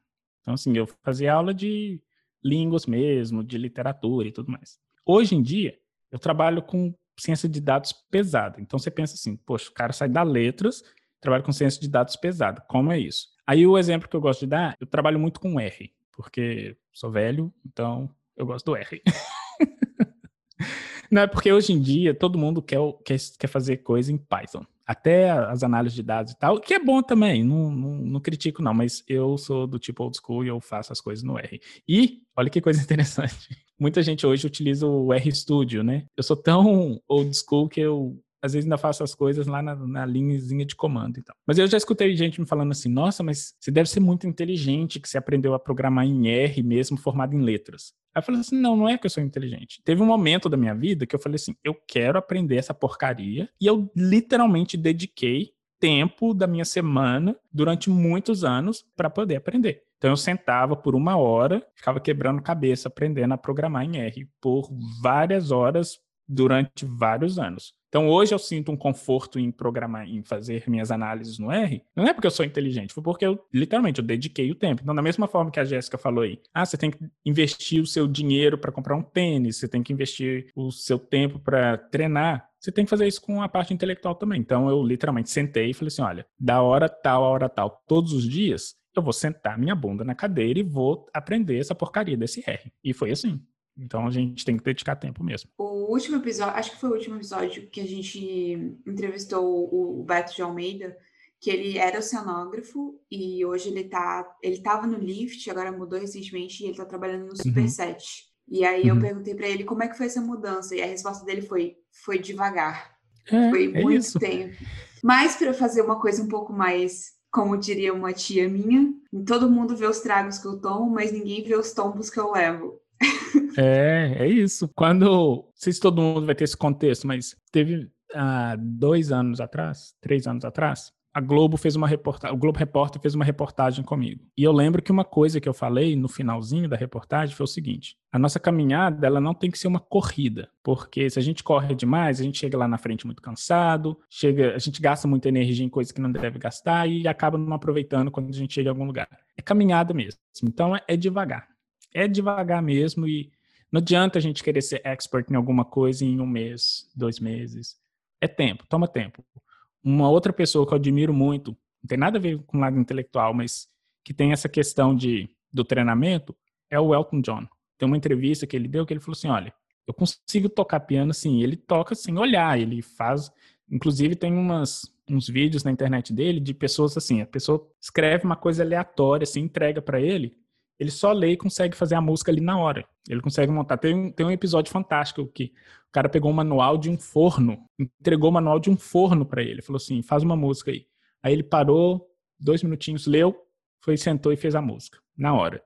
Então, assim, eu fazia aula de línguas mesmo, de literatura e tudo mais. Hoje em dia, eu trabalho com ciência de dados pesada. Então, você pensa assim, poxa, o cara sai da letras, trabalha com ciência de dados pesada. Como é isso? Aí, o exemplo que eu gosto de dar, eu trabalho muito com R, porque sou velho, então eu gosto do R. Não, é porque hoje em dia todo mundo quer, quer, quer fazer coisa em Python até as análises de dados e tal, que é bom também, não, não, não, critico não, mas eu sou do tipo old school e eu faço as coisas no R. E, olha que coisa interessante, muita gente hoje utiliza o RStudio, né? Eu sou tão old school que eu às vezes ainda faço as coisas lá na, na linhazinha de comando então. Mas eu já escutei gente me falando assim, nossa, mas você deve ser muito inteligente que você aprendeu a programar em R mesmo formado em letras. Aí eu falei assim, não, não é que eu sou inteligente. Teve um momento da minha vida que eu falei assim, eu quero aprender essa porcaria e eu literalmente dediquei tempo da minha semana durante muitos anos para poder aprender. Então eu sentava por uma hora, ficava quebrando cabeça aprendendo a programar em R por várias horas durante vários anos. Então hoje eu sinto um conforto em programar, em fazer minhas análises no R. Não é porque eu sou inteligente, foi porque eu literalmente eu dediquei o tempo. Então da mesma forma que a Jéssica falou aí, ah, você tem que investir o seu dinheiro para comprar um tênis, você tem que investir o seu tempo para treinar. Você tem que fazer isso com a parte intelectual também. Então eu literalmente sentei e falei assim, olha, da hora tal a hora tal, todos os dias, eu vou sentar minha bunda na cadeira e vou aprender essa porcaria desse R. E foi assim. Então a gente tem que dedicar tempo mesmo. O último episódio, acho que foi o último episódio que a gente entrevistou o Beto de Almeida, que ele era oceanógrafo e hoje ele tá, ele tava no Lift, agora mudou recentemente e ele tá trabalhando no Super uhum. 7. E aí eu uhum. perguntei para ele como é que foi essa mudança e a resposta dele foi foi devagar. É, foi é muito isso. tempo. Mas para fazer uma coisa um pouco mais como diria uma tia minha, todo mundo vê os tragos que eu tomo, mas ninguém vê os tombos que eu levo. É, é isso. Quando. Não sei se todo mundo vai ter esse contexto, mas teve há dois anos atrás, três anos atrás, a Globo fez uma reportagem, o Globo Repórter fez uma reportagem comigo. E eu lembro que uma coisa que eu falei no finalzinho da reportagem foi o seguinte: a nossa caminhada, ela não tem que ser uma corrida, porque se a gente corre demais, a gente chega lá na frente muito cansado, chega, a gente gasta muita energia em coisas que não deve gastar e acaba não aproveitando quando a gente chega em algum lugar. É caminhada mesmo. Então é, é devagar. É devagar mesmo e não adianta a gente querer ser expert em alguma coisa em um mês, dois meses. É tempo, toma tempo. Uma outra pessoa que eu admiro muito, não tem nada a ver com o lado intelectual, mas que tem essa questão de, do treinamento, é o Elton John. Tem uma entrevista que ele deu que ele falou assim: olha, eu consigo tocar piano assim. Ele toca sem olhar, ele faz. Inclusive, tem umas, uns vídeos na internet dele de pessoas assim: a pessoa escreve uma coisa aleatória, assim, entrega para ele ele só lê e consegue fazer a música ali na hora. Ele consegue montar. Tem um, tem um episódio fantástico que o cara pegou um manual de um forno, entregou o manual de um forno para ele. Falou assim: faz uma música aí. Aí ele parou, dois minutinhos, leu, foi, sentou e fez a música, na hora.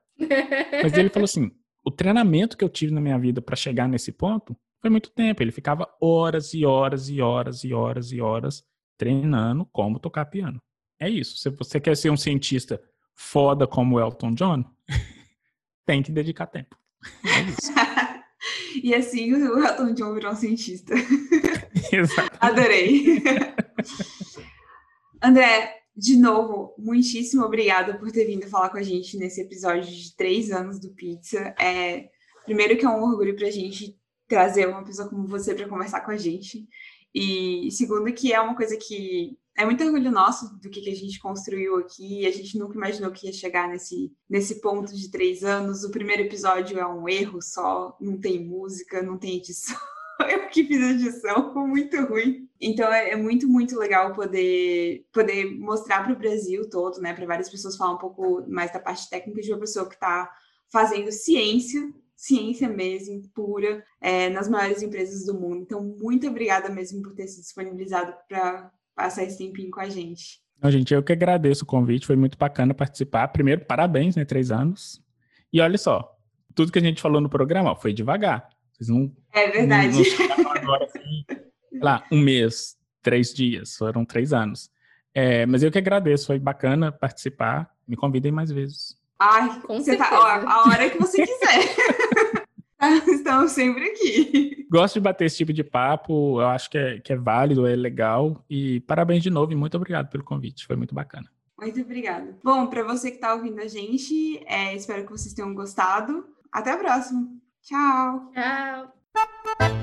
Mas ele falou assim: o treinamento que eu tive na minha vida para chegar nesse ponto foi muito tempo. Ele ficava horas e horas e horas e horas e horas treinando como tocar piano. É isso. Se você quer ser um cientista foda como o Elton John, tem que dedicar tempo. É e assim o Elton John virou um cientista. Adorei. André, de novo, muitíssimo obrigada por ter vindo falar com a gente nesse episódio de três anos do Pizza. É, primeiro que é um orgulho para a gente trazer uma pessoa como você para conversar com a gente. E segundo, que é uma coisa que é muito orgulho nosso do que, que a gente construiu aqui. A gente nunca imaginou que ia chegar nesse, nesse ponto de três anos. O primeiro episódio é um erro só, não tem música, não tem edição. Eu que fiz a edição, muito ruim. Então é, é muito, muito legal poder, poder mostrar para o Brasil todo, né? Para várias pessoas falar um pouco mais da parte técnica de uma pessoa que está fazendo ciência ciência mesmo, pura, é, nas maiores empresas do mundo. Então, muito obrigada mesmo por ter se disponibilizado para passar esse tempinho com a gente. Não, gente, eu que agradeço o convite, foi muito bacana participar. Primeiro, parabéns, né? Três anos. E olha só, tudo que a gente falou no programa ó, foi devagar. Vocês não. É verdade. Não, não agora, assim, lá, um mês, três dias, foram três anos. É, mas eu que agradeço, foi bacana participar. Me convidem mais vezes. Ai, Com você tá, ó, a hora que você quiser. Estamos sempre aqui. Gosto de bater esse tipo de papo, eu acho que é, que é válido, é legal. E parabéns de novo e muito obrigado pelo convite, foi muito bacana. Muito obrigada. Bom, para você que está ouvindo a gente, é, espero que vocês tenham gostado. Até a próxima. Tchau. Tchau.